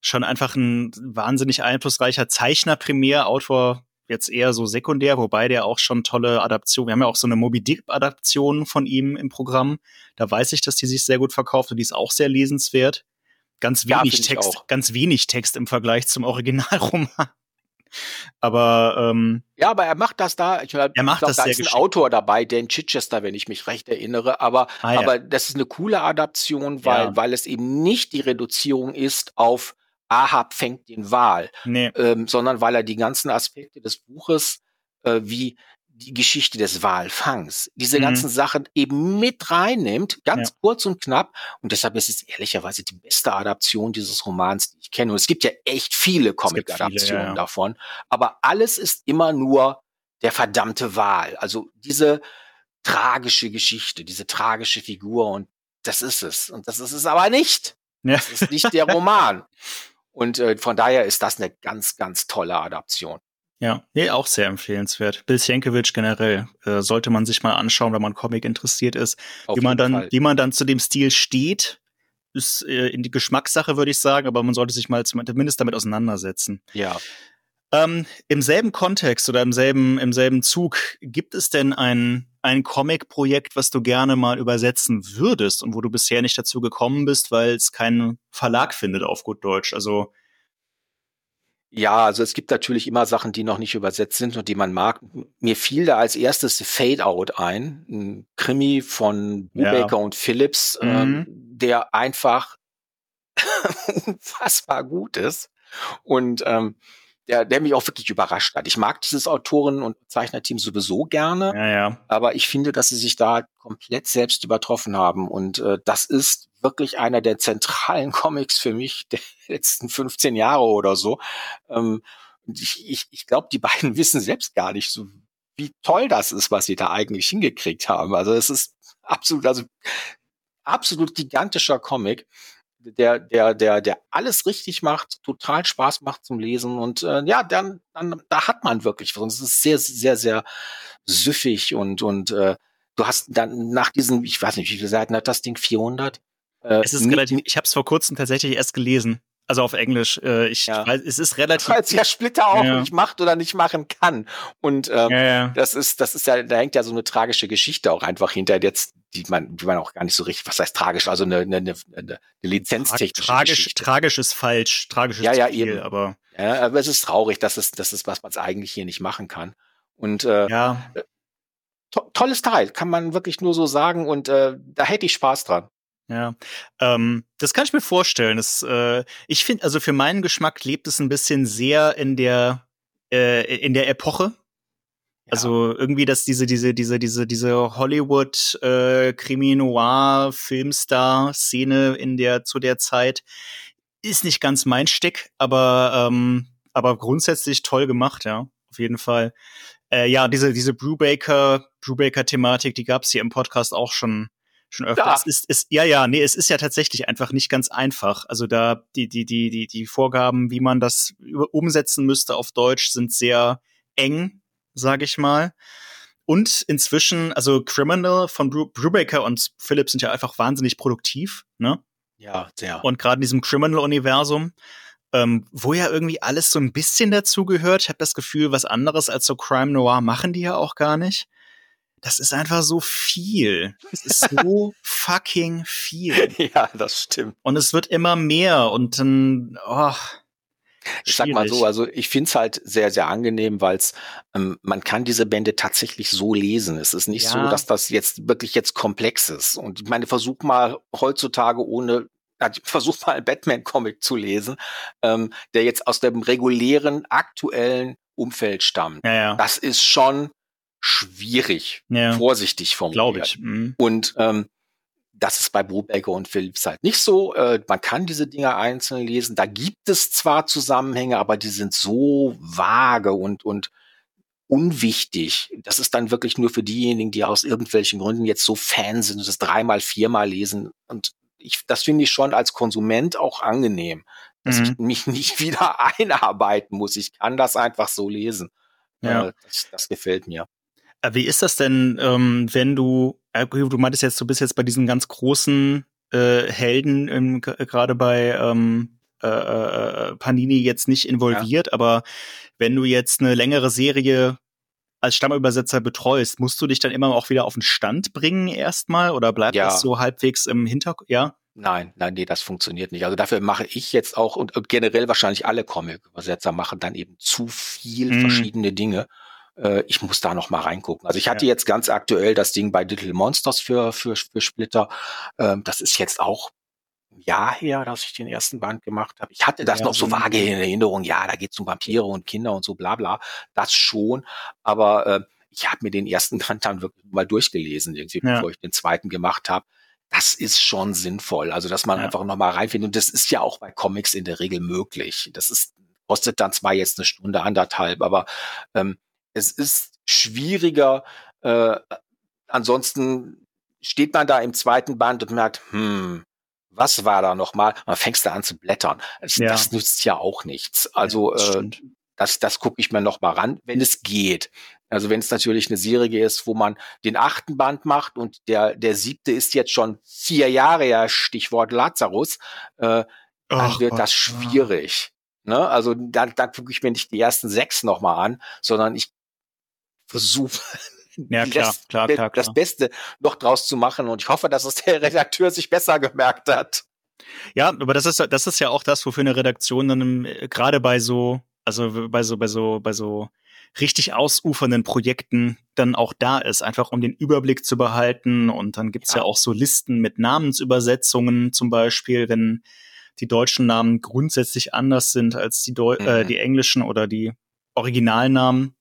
schon einfach ein wahnsinnig einflussreicher Zeichner, Primär, Autor jetzt eher so sekundär, wobei der auch schon tolle Adaptionen, wir haben ja auch so eine Moby Dick Adaption von ihm im Programm. Da weiß ich, dass die sich sehr gut verkauft und die ist auch sehr lesenswert. Ganz wenig ja, Text, ganz wenig Text im Vergleich zum Originalroman. Aber ähm, ja, aber er macht das da. Ich, er macht glaub, das da sehr ist ein Autor dabei, Dan Chichester, wenn ich mich recht erinnere. Aber ah, ja. aber das ist eine coole Adaption, weil ja. weil es eben nicht die Reduzierung ist auf Ahab fängt den Wal, nee. ähm, sondern weil er die ganzen Aspekte des Buches äh, wie die Geschichte des Walfangs, diese mhm. ganzen Sachen eben mit reinnimmt, ganz ja. kurz und knapp. Und deshalb ist es ehrlicherweise die beste Adaption dieses Romans, die ich kenne. Und es gibt ja echt viele Comic-Adaptionen ja, ja. davon. Aber alles ist immer nur der verdammte Wal. Also diese tragische Geschichte, diese tragische Figur. Und das ist es. Und das ist es aber nicht. Das ist nicht der Roman. Und äh, von daher ist das eine ganz, ganz tolle Adaption. Ja, nee, auch sehr empfehlenswert. Bill Sienkiewicz generell äh, sollte man sich mal anschauen, wenn man Comic interessiert ist. Auf wie man dann, Fall. wie man dann zu dem Stil steht, ist äh, in die Geschmackssache, würde ich sagen, aber man sollte sich mal zumindest damit auseinandersetzen. Ja. Ähm, Im selben Kontext oder im selben, im selben Zug, gibt es denn ein, ein Comic-Projekt, was du gerne mal übersetzen würdest und wo du bisher nicht dazu gekommen bist, weil es keinen Verlag findet auf gut Deutsch? Also ja, also es gibt natürlich immer Sachen, die noch nicht übersetzt sind und die man mag. Mir fiel da als erstes Fade Out ein, ein Krimi von Brubaker ja. und Phillips, mhm. ähm, der einfach unfassbar gut ist. Und ähm, der, der mich auch wirklich überrascht hat. Ich mag dieses Autoren- und Zeichnerteam sowieso gerne, ja, ja. aber ich finde, dass sie sich da komplett selbst übertroffen haben. Und äh, das ist wirklich einer der zentralen Comics für mich der letzten 15 Jahre oder so. Ähm, ich ich, ich glaube, die beiden wissen selbst gar nicht so, wie toll das ist, was sie da eigentlich hingekriegt haben. Also es ist absolut, also absolut gigantischer Comic der, der, der, der alles richtig macht, total Spaß macht zum Lesen und äh, ja, dann, dann, da hat man wirklich es ist sehr, sehr, sehr süffig und und äh, du hast dann nach diesen, ich weiß nicht, wie viele Seiten hat das Ding? 400? Äh, es ist relativ, ich habe es vor kurzem tatsächlich erst gelesen. Also auf Englisch. Äh, ich ja. weiß, es ist relativ. Weil es ja Splitter auch ja. nicht macht oder nicht machen kann. Und ähm, ja, das ist, das ist ja, da hängt ja so eine tragische Geschichte auch einfach hinter jetzt, die man, die man auch gar nicht so richtig, was heißt tragisch, also eine, eine, eine, eine lizenztechnische tragisch, Geschichte. Tragisch ist falsch, tragisch ist ja, ja, viel, eben. aber. Ja, aber es ist traurig, dass es, das ist, was man eigentlich hier nicht machen kann. Und äh, ja. To tolles Teil, kann man wirklich nur so sagen und äh, da hätte ich Spaß dran. Ja, ähm, das kann ich mir vorstellen. Das, äh, ich finde, also für meinen Geschmack lebt es ein bisschen sehr in der äh, in der Epoche. Ja. Also irgendwie, dass diese diese diese diese diese Hollywood äh, Krimi Noir Filmstar Szene in der zu der Zeit ist nicht ganz mein Stick, aber ähm, aber grundsätzlich toll gemacht, ja, auf jeden Fall. Äh, ja, diese diese Brubaker Brubaker Thematik, die gab's hier im Podcast auch schon schon öfter. Ja. Es ist, ist, ja, ja, nee, es ist ja tatsächlich einfach nicht ganz einfach. Also da die, die, die, die, die Vorgaben, wie man das umsetzen müsste auf Deutsch, sind sehr eng, sage ich mal. Und inzwischen, also Criminal von Bru Brubaker und Phillips sind ja einfach wahnsinnig produktiv, ne? Ja, sehr. Und gerade in diesem Criminal-Universum ähm, wo ja irgendwie alles so ein bisschen dazugehört. Ich habe das Gefühl, was anderes als so Crime Noir machen die ja auch gar nicht. Das ist einfach so viel. Es ist so fucking viel. Ja, das stimmt. Und es wird immer mehr und dann, oh, ich sag mal so, also ich find's halt sehr, sehr angenehm, weil ähm, man kann diese Bände tatsächlich so lesen. Es ist nicht ja. so, dass das jetzt wirklich jetzt komplex ist. Und ich meine, versuch mal heutzutage ohne versuch mal einen Batman-Comic zu lesen, ähm, der jetzt aus dem regulären, aktuellen Umfeld stammt. Ja, ja. Das ist schon schwierig, ja. vorsichtig formuliert. Glaube ich. Mhm. Und ähm, das ist bei Brubaker und Phillips halt nicht so. Äh, man kann diese Dinge einzeln lesen. Da gibt es zwar Zusammenhänge, aber die sind so vage und, und unwichtig. Das ist dann wirklich nur für diejenigen, die aus irgendwelchen Gründen jetzt so Fan sind und das dreimal, viermal lesen. Und ich, das finde ich schon als Konsument auch angenehm, dass mhm. ich mich nicht wieder einarbeiten muss. Ich kann das einfach so lesen. Ja. Äh, das, das gefällt mir. Äh, wie ist das denn, ähm, wenn du, äh, du meintest jetzt, du bist jetzt bei diesen ganz großen äh, Helden, ähm, gerade bei ähm, äh, äh, Panini jetzt nicht involviert, ja. aber wenn du jetzt eine längere Serie als Stammübersetzer betreust, musst du dich dann immer auch wieder auf den Stand bringen erstmal oder bleibt ja. das so halbwegs im Hintergrund? Ja. Nein, nein, nee, das funktioniert nicht. Also dafür mache ich jetzt auch und, und generell wahrscheinlich alle Comic-Übersetzer machen dann eben zu viel mm. verschiedene Dinge. Äh, ich muss da noch mal reingucken. Also ich hatte ja. jetzt ganz aktuell das Ding bei Little Monsters für für, für Splitter. Ähm, das ist jetzt auch ein Jahr her, dass ich den ersten Band gemacht habe. Ich hatte das ja, noch so vage in Erinnerung. Ja, da geht's um Vampire und Kinder und so bla bla. Das schon, aber äh, ich habe mir den ersten Band dann wirklich mal durchgelesen, irgendwie, ja. bevor ich den zweiten gemacht habe das ist schon sinnvoll. Also, dass man ja. einfach nochmal reinfindet. Und das ist ja auch bei Comics in der Regel möglich. Das ist, kostet dann zwar jetzt eine Stunde, anderthalb, aber ähm, es ist schwieriger. Äh, ansonsten steht man da im zweiten Band und merkt, hm, was war da nochmal? Man fängst da an zu blättern. Das, ja. das nützt ja auch nichts. Also ja, das, äh, das, das gucke ich mir noch mal ran, wenn es geht. Also wenn es natürlich eine Serie ist, wo man den achten Band macht und der, der siebte ist jetzt schon vier Jahre ja, Stichwort Lazarus, äh, dann Ach, wird Gott, das schwierig. Ne? Also dann, dann gucke ich mir nicht die ersten sechs nochmal an, sondern ich versuche ja, klar, das, klar, klar, das Beste noch draus zu machen und ich hoffe, dass es der Redakteur sich besser gemerkt hat. Ja, aber das ist, das ist ja auch das, wofür eine Redaktion dann äh, gerade bei so also bei so, bei so, bei so richtig ausufernden Projekten dann auch da ist, einfach um den Überblick zu behalten. Und dann gibt's ja. ja auch so Listen mit Namensübersetzungen zum Beispiel, wenn die deutschen Namen grundsätzlich anders sind als die, Deu äh, mhm. äh, die englischen oder die Originalnamen.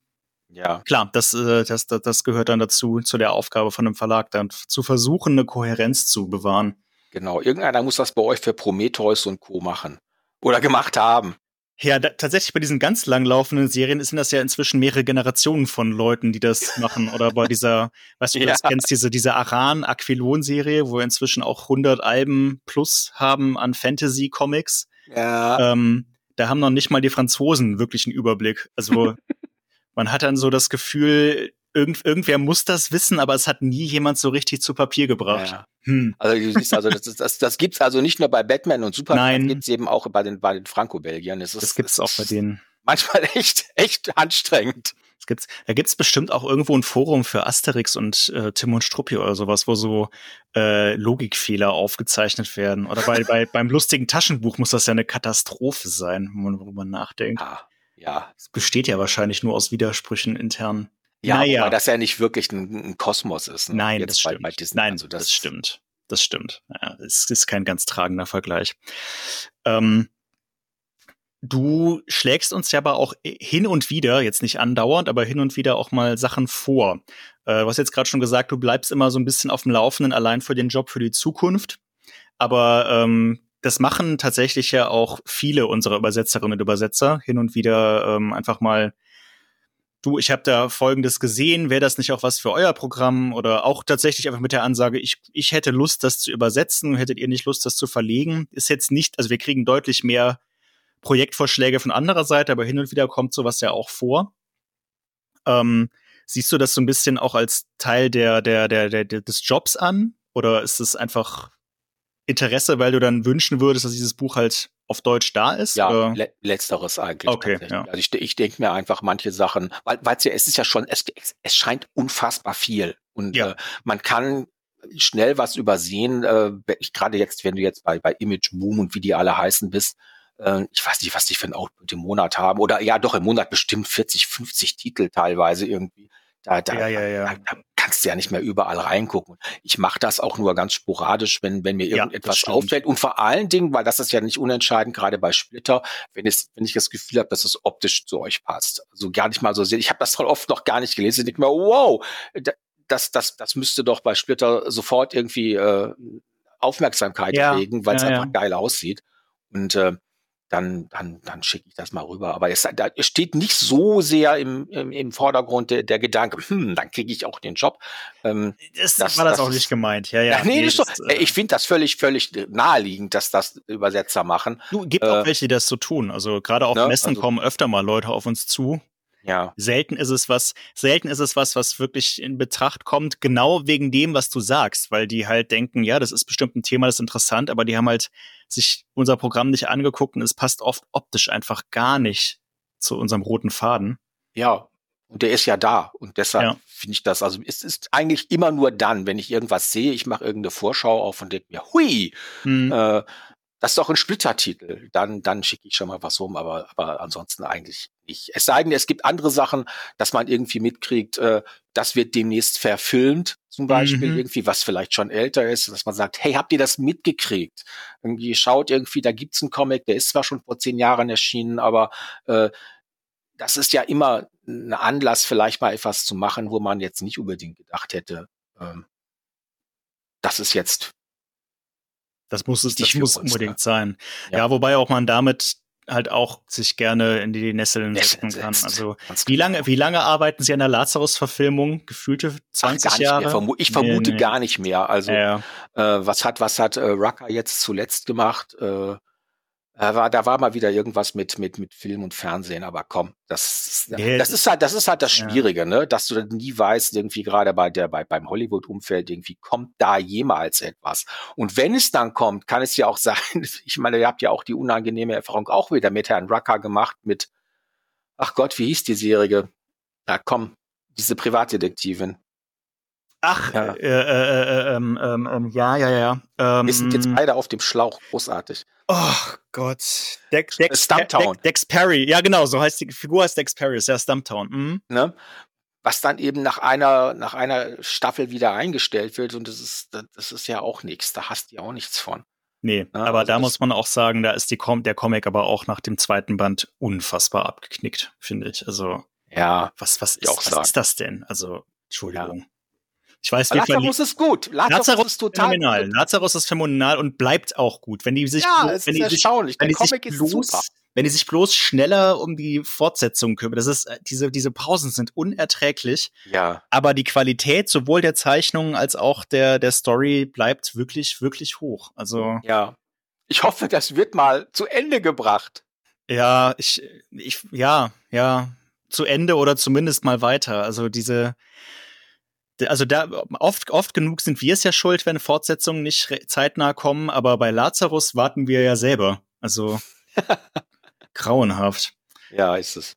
Ja. Klar, das, äh, das, das, das gehört dann dazu, zu der Aufgabe von einem Verlag, dann zu versuchen, eine Kohärenz zu bewahren. Genau, irgendeiner muss das bei euch für Prometheus und Co. machen. Oder gemacht haben. Ja, da, tatsächlich bei diesen ganz langlaufenden Serien sind das ja inzwischen mehrere Generationen von Leuten, die das machen. Oder bei dieser, weißt du, du ja. das kennst, diese, diese Aran-Aquilon-Serie, wo wir inzwischen auch 100 Alben plus haben an Fantasy-Comics. Ja. Ähm, da haben noch nicht mal die Franzosen wirklich einen Überblick. Also man hat dann so das Gefühl, irgend, irgendwer muss das wissen, aber es hat nie jemand so richtig zu Papier gebracht. Ja. Hm. Also du siehst, also das, das, das gibt's also nicht nur bei Batman und Superman, Nein. gibt's eben auch bei den, bei den Franco-Belgiern. Das, das gibt's auch bei denen. Manchmal echt, echt anstrengend. Das gibt's, da gibt's bestimmt auch irgendwo ein Forum für Asterix und äh, Tim und Struppi oder sowas, wo so äh, Logikfehler aufgezeichnet werden. Oder bei, bei beim lustigen Taschenbuch muss das ja eine Katastrophe sein, worüber man nachdenkt. Ah, ja. Es besteht ja wahrscheinlich nur aus Widersprüchen intern. Ja, naja. weil das ja nicht wirklich ein, ein Kosmos ist. Ne? Nein, Jetzt das stimmt. Bei Disney. Nein, also das, das stimmt. Das stimmt. Ja, es ist kein ganz tragender Vergleich. Ähm, du schlägst uns ja aber auch hin und wieder, jetzt nicht andauernd, aber hin und wieder auch mal Sachen vor. Äh, du hast jetzt gerade schon gesagt, du bleibst immer so ein bisschen auf dem Laufenden, allein für den Job für die Zukunft. Aber ähm, das machen tatsächlich ja auch viele unserer Übersetzerinnen und Übersetzer hin und wieder ähm, einfach mal du, ich habe da Folgendes gesehen, wäre das nicht auch was für euer Programm? Oder auch tatsächlich einfach mit der Ansage, ich, ich hätte Lust, das zu übersetzen, hättet ihr nicht Lust, das zu verlegen? Ist jetzt nicht, also wir kriegen deutlich mehr Projektvorschläge von anderer Seite, aber hin und wieder kommt sowas ja auch vor. Ähm, siehst du das so ein bisschen auch als Teil der, der, der, der, des Jobs an? Oder ist es einfach Interesse, weil du dann wünschen würdest, dass dieses Buch halt auf Deutsch da ist? Ja, le letzteres eigentlich. Okay, ja. Also ich, ich denke mir einfach manche Sachen, weil es ja, es ist ja schon, es, es scheint unfassbar viel. Und ja. äh, man kann schnell was übersehen. Äh, Gerade jetzt, wenn du jetzt bei, bei Image Boom und wie die alle heißen bist, äh, ich weiß nicht, was die für ein Output im Monat haben. Oder ja, doch im Monat bestimmt 40, 50 Titel teilweise irgendwie. Da, da, ja, ja, ja. da, da kannst du ja nicht mehr überall reingucken. Ich mache das auch nur ganz sporadisch, wenn, wenn mir irgendetwas auffällt. Und vor allen Dingen, weil das ist ja nicht unentscheidend, gerade bei Splitter, wenn, es, wenn ich das Gefühl habe, dass es optisch zu euch passt. Also gar nicht mal so sehr. Ich habe das voll oft noch gar nicht gelesen. Ich denke mir, wow, das, das, das müsste doch bei Splitter sofort irgendwie äh, Aufmerksamkeit ja, kriegen, weil es einfach geil aussieht. Und äh, dann, dann, dann schicke ich das mal rüber. Aber es, da steht nicht so sehr im, im, im Vordergrund der, der Gedanke, hm, dann kriege ich auch den Job. Ähm, das, das war das, das auch nicht gemeint. Ja, ja. ja nee, das äh, ich finde das völlig, völlig naheliegend, dass das Übersetzer machen. Du, gibt äh, auch welche, die das so tun. Also gerade auf ne, Messen also, kommen öfter mal Leute auf uns zu, ja. Selten ist es was, selten ist es was, was wirklich in Betracht kommt, genau wegen dem, was du sagst, weil die halt denken, ja, das ist bestimmt ein Thema, das ist interessant, aber die haben halt sich unser Programm nicht angeguckt und es passt oft optisch einfach gar nicht zu unserem roten Faden. Ja, und der ist ja da. Und deshalb ja. finde ich das, also es ist eigentlich immer nur dann, wenn ich irgendwas sehe, ich mache irgendeine Vorschau auf und denke mir, hui, hm. äh, das ist doch ein Splittertitel. Dann, dann schicke ich schon mal was rum, aber, aber ansonsten eigentlich nicht. Es sei denn, es gibt andere Sachen, dass man irgendwie mitkriegt, äh, das wird demnächst verfilmt, zum Beispiel mhm. irgendwie, was vielleicht schon älter ist, dass man sagt, hey, habt ihr das mitgekriegt? Irgendwie schaut irgendwie, da gibt's einen Comic, der ist zwar schon vor zehn Jahren erschienen, aber äh, das ist ja immer ein Anlass, vielleicht mal etwas zu machen, wo man jetzt nicht unbedingt gedacht hätte, ähm, das ist jetzt das muss es, das muss unbedingt sein. Ja. ja, wobei auch man damit halt auch sich gerne in die Nesseln setzen kann. Also wie genau. lange, wie lange arbeiten Sie an der Lazarus-Verfilmung? Gefühlte 20 Ach, Jahre? Vermu ich vermute nee, nee. gar nicht mehr. Also ja. äh, was hat was hat äh, Rucker jetzt zuletzt gemacht? Äh, da war, da war mal wieder irgendwas mit, mit, mit Film und Fernsehen, aber komm, das, nee, das ist halt, das ist halt das Schwierige, ja. ne, dass du nie weißt, irgendwie gerade bei der, bei, beim Hollywood-Umfeld, irgendwie kommt da jemals etwas. Und wenn es dann kommt, kann es ja auch sein, ich meine, ihr habt ja auch die unangenehme Erfahrung auch wieder mit Herrn Rucker gemacht, mit, ach Gott, wie hieß die Serie? Na komm, diese Privatdetektivin. Ach, ja. Äh, äh, äh, ähm, ähm, ähm, ja, ja, ja. Ähm, Wir sind jetzt beide auf dem Schlauch, großartig. Oh Gott. Dex, Dex, Stumptown. Dex Perry, ja genau, so heißt die Figur heißt Dex Perry, ist ja Stumptown. Mhm. Ne? Was dann eben nach einer, nach einer Staffel wieder eingestellt wird und das ist, das ist ja auch nichts, da hast du ja auch nichts von. Nee, ja, aber also da muss man auch sagen, da ist die Com der Comic aber auch nach dem zweiten Band unfassbar abgeknickt, finde ich. Also, ja, was, was, ist, was ist das denn? Also, Entschuldigung. Ja. Ich weiß, wir Lazarus ist gut. Lazarus, Lazarus ist total phänomenal. Gut. Lazarus ist phänomenal und bleibt auch gut. Wenn die sich, ja, es wenn ist die. Sich, wenn Der Comic ist bloß, super. Wenn die sich bloß schneller um die Fortsetzung kümmern, das ist, äh, diese, diese Pausen sind unerträglich. Ja. Aber die Qualität sowohl der Zeichnungen als auch der, der Story bleibt wirklich, wirklich hoch. Also. Ja. Ich hoffe, das wird mal zu Ende gebracht. Ja, ich, ich, ja, ja, zu Ende oder zumindest mal weiter. Also diese, also da oft, oft genug sind wir es ja schuld, wenn Fortsetzungen nicht zeitnah kommen, aber bei Lazarus warten wir ja selber. Also grauenhaft. Ja, ist es.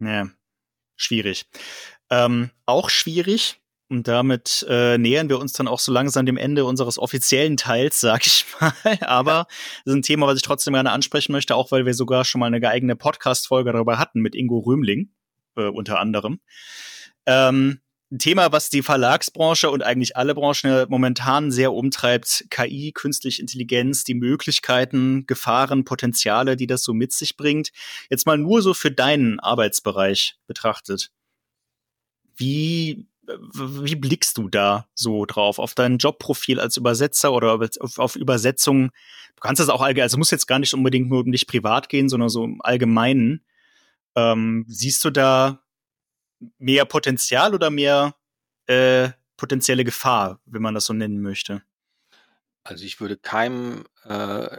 Ja, schwierig. Ähm, auch schwierig, und damit äh, nähern wir uns dann auch so langsam dem Ende unseres offiziellen Teils, sag ich mal. Aber das ist ein Thema, was ich trotzdem gerne ansprechen möchte, auch weil wir sogar schon mal eine eigene Podcast-Folge darüber hatten mit Ingo Römling, äh, unter anderem. Ähm, ein Thema, was die Verlagsbranche und eigentlich alle Branchen momentan sehr umtreibt. KI, künstliche Intelligenz, die Möglichkeiten, Gefahren, Potenziale, die das so mit sich bringt. Jetzt mal nur so für deinen Arbeitsbereich betrachtet. Wie, wie blickst du da so drauf? Auf dein Jobprofil als Übersetzer oder auf, auf Übersetzungen? Du kannst das auch allgemein, also muss jetzt gar nicht unbedingt nur um dich privat gehen, sondern so im Allgemeinen. Ähm, siehst du da mehr Potenzial oder mehr äh, potenzielle Gefahr, wenn man das so nennen möchte? Also ich würde keinem äh,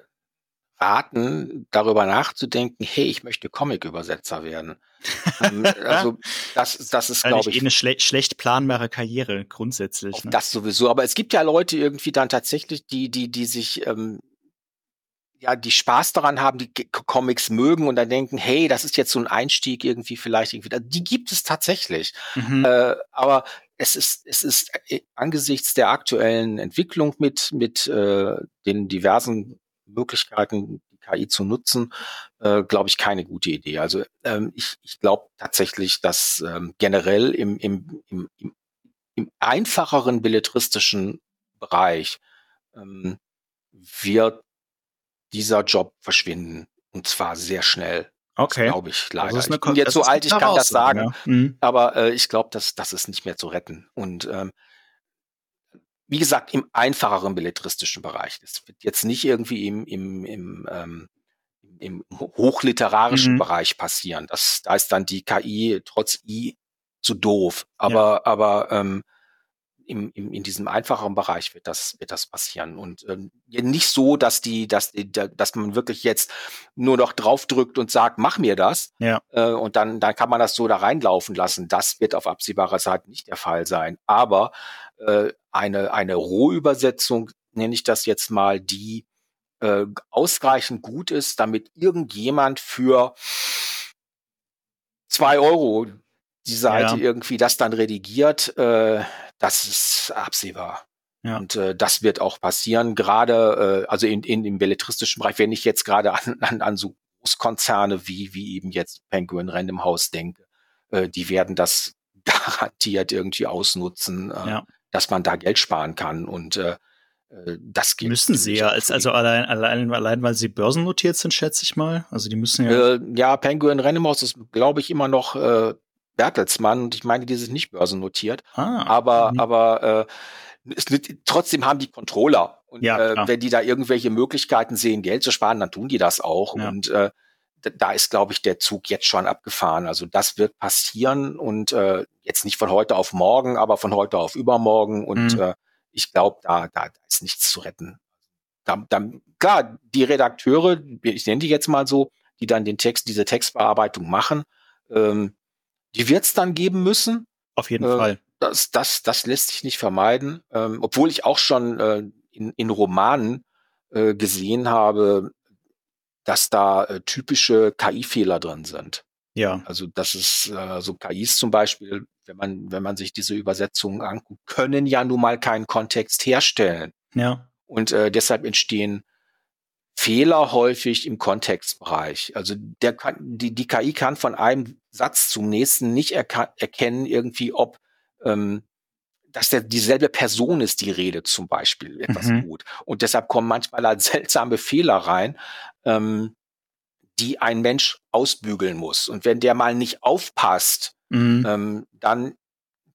raten, darüber nachzudenken, hey, ich möchte Comic-Übersetzer werden. ähm, also das, das ist, glaube ich. Eh eine schle schlecht planbare Karriere grundsätzlich. Ne? Das sowieso, aber es gibt ja Leute irgendwie dann tatsächlich, die, die, die sich ähm, ja, die Spaß daran haben, die Comics mögen und dann denken, hey, das ist jetzt so ein Einstieg irgendwie vielleicht irgendwie. Die gibt es tatsächlich. Mhm. Äh, aber es ist, es ist äh, angesichts der aktuellen Entwicklung mit, mit äh, den diversen Möglichkeiten, die KI zu nutzen, äh, glaube ich, keine gute Idee. Also ähm, ich, ich glaube tatsächlich, dass ähm, generell im, im, im, im, im einfacheren belletristischen Bereich ähm, wird dieser Job verschwinden. Und zwar sehr schnell. Okay. Glaube ich leider. ich bin jetzt so alt, ich kann das sagen. Ja. Mhm. Aber äh, ich glaube, dass das ist nicht mehr zu retten. Und ähm, wie gesagt, im einfacheren belletristischen Bereich. Das wird jetzt nicht irgendwie im, im, im, ähm, im hochliterarischen mhm. Bereich passieren. Das, da ist dann die KI trotz I zu doof. Aber, ja. aber ähm, im, im, in diesem einfacheren Bereich wird das, wird das passieren. Und ähm, nicht so, dass die, dass die, dass man wirklich jetzt nur noch draufdrückt und sagt, mach mir das. Ja. Äh, und dann, dann kann man das so da reinlaufen lassen. Das wird auf absehbarer Zeit nicht der Fall sein. Aber äh, eine, eine Rohübersetzung, nenne ich das jetzt mal, die äh, ausreichend gut ist, damit irgendjemand für zwei Euro die Seite ja. irgendwie das dann redigiert, äh, das ist absehbar. Ja. Und äh, das wird auch passieren, gerade äh, also in, in im belletristischen Bereich, wenn ich jetzt gerade an, an, an so Großkonzerne wie, wie eben jetzt Penguin Random House denke, äh, die werden das garantiert irgendwie ausnutzen, äh, ja. dass man da Geld sparen kann. Und äh, äh das geht. Müssen sie ja, als, also allein, allein, allein, weil sie börsennotiert sind, schätze ich mal. Also die müssen ja. Äh, ja, Penguin Random House ist, glaube ich, immer noch äh, Bertelsmann und ich meine, die sind nicht börsennotiert. Ah, aber, mhm. aber äh, es, trotzdem haben die Controller. Und ja, äh, wenn die da irgendwelche Möglichkeiten sehen, Geld zu sparen, dann tun die das auch. Ja. Und äh, da ist, glaube ich, der Zug jetzt schon abgefahren. Also das wird passieren und äh, jetzt nicht von heute auf morgen, aber von heute auf übermorgen. Und mhm. äh, ich glaube, da, da, da ist nichts zu retten. Da, da, klar, die Redakteure, ich nenne die jetzt mal so, die dann den Text, diese Textbearbeitung machen, ähm, die wird es dann geben müssen. Auf jeden äh, Fall. Das, das, das lässt sich nicht vermeiden. Ähm, obwohl ich auch schon äh, in, in Romanen äh, gesehen habe, dass da äh, typische KI-Fehler drin sind. Ja. Also das ist äh, so KIs zum Beispiel, wenn man, wenn man sich diese Übersetzungen anguckt, können ja nun mal keinen Kontext herstellen. Ja. Und äh, deshalb entstehen Fehler häufig im Kontextbereich. Also der kann, die, die KI kann von einem Satz zum nächsten nicht erkennen, irgendwie, ob ähm, dass der dieselbe Person ist, die redet zum Beispiel etwas mhm. gut. Und deshalb kommen manchmal halt seltsame Fehler rein, ähm, die ein Mensch ausbügeln muss. Und wenn der mal nicht aufpasst, mhm. ähm, dann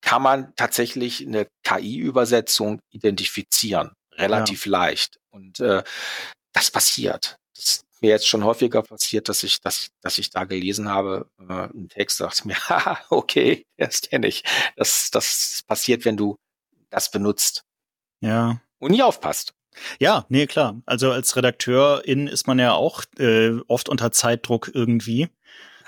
kann man tatsächlich eine KI-Übersetzung identifizieren. Relativ ja. leicht. Und äh, das passiert. Das ist mir jetzt schon häufiger passiert, dass ich, dass, dass ich da gelesen habe, äh, einen Text, dachte mir, haha, okay, das kenne ich. Das, das passiert, wenn du das benutzt. Ja. Und nie aufpasst. Ja, nee, klar. Also als Redakteurin ist man ja auch äh, oft unter Zeitdruck irgendwie.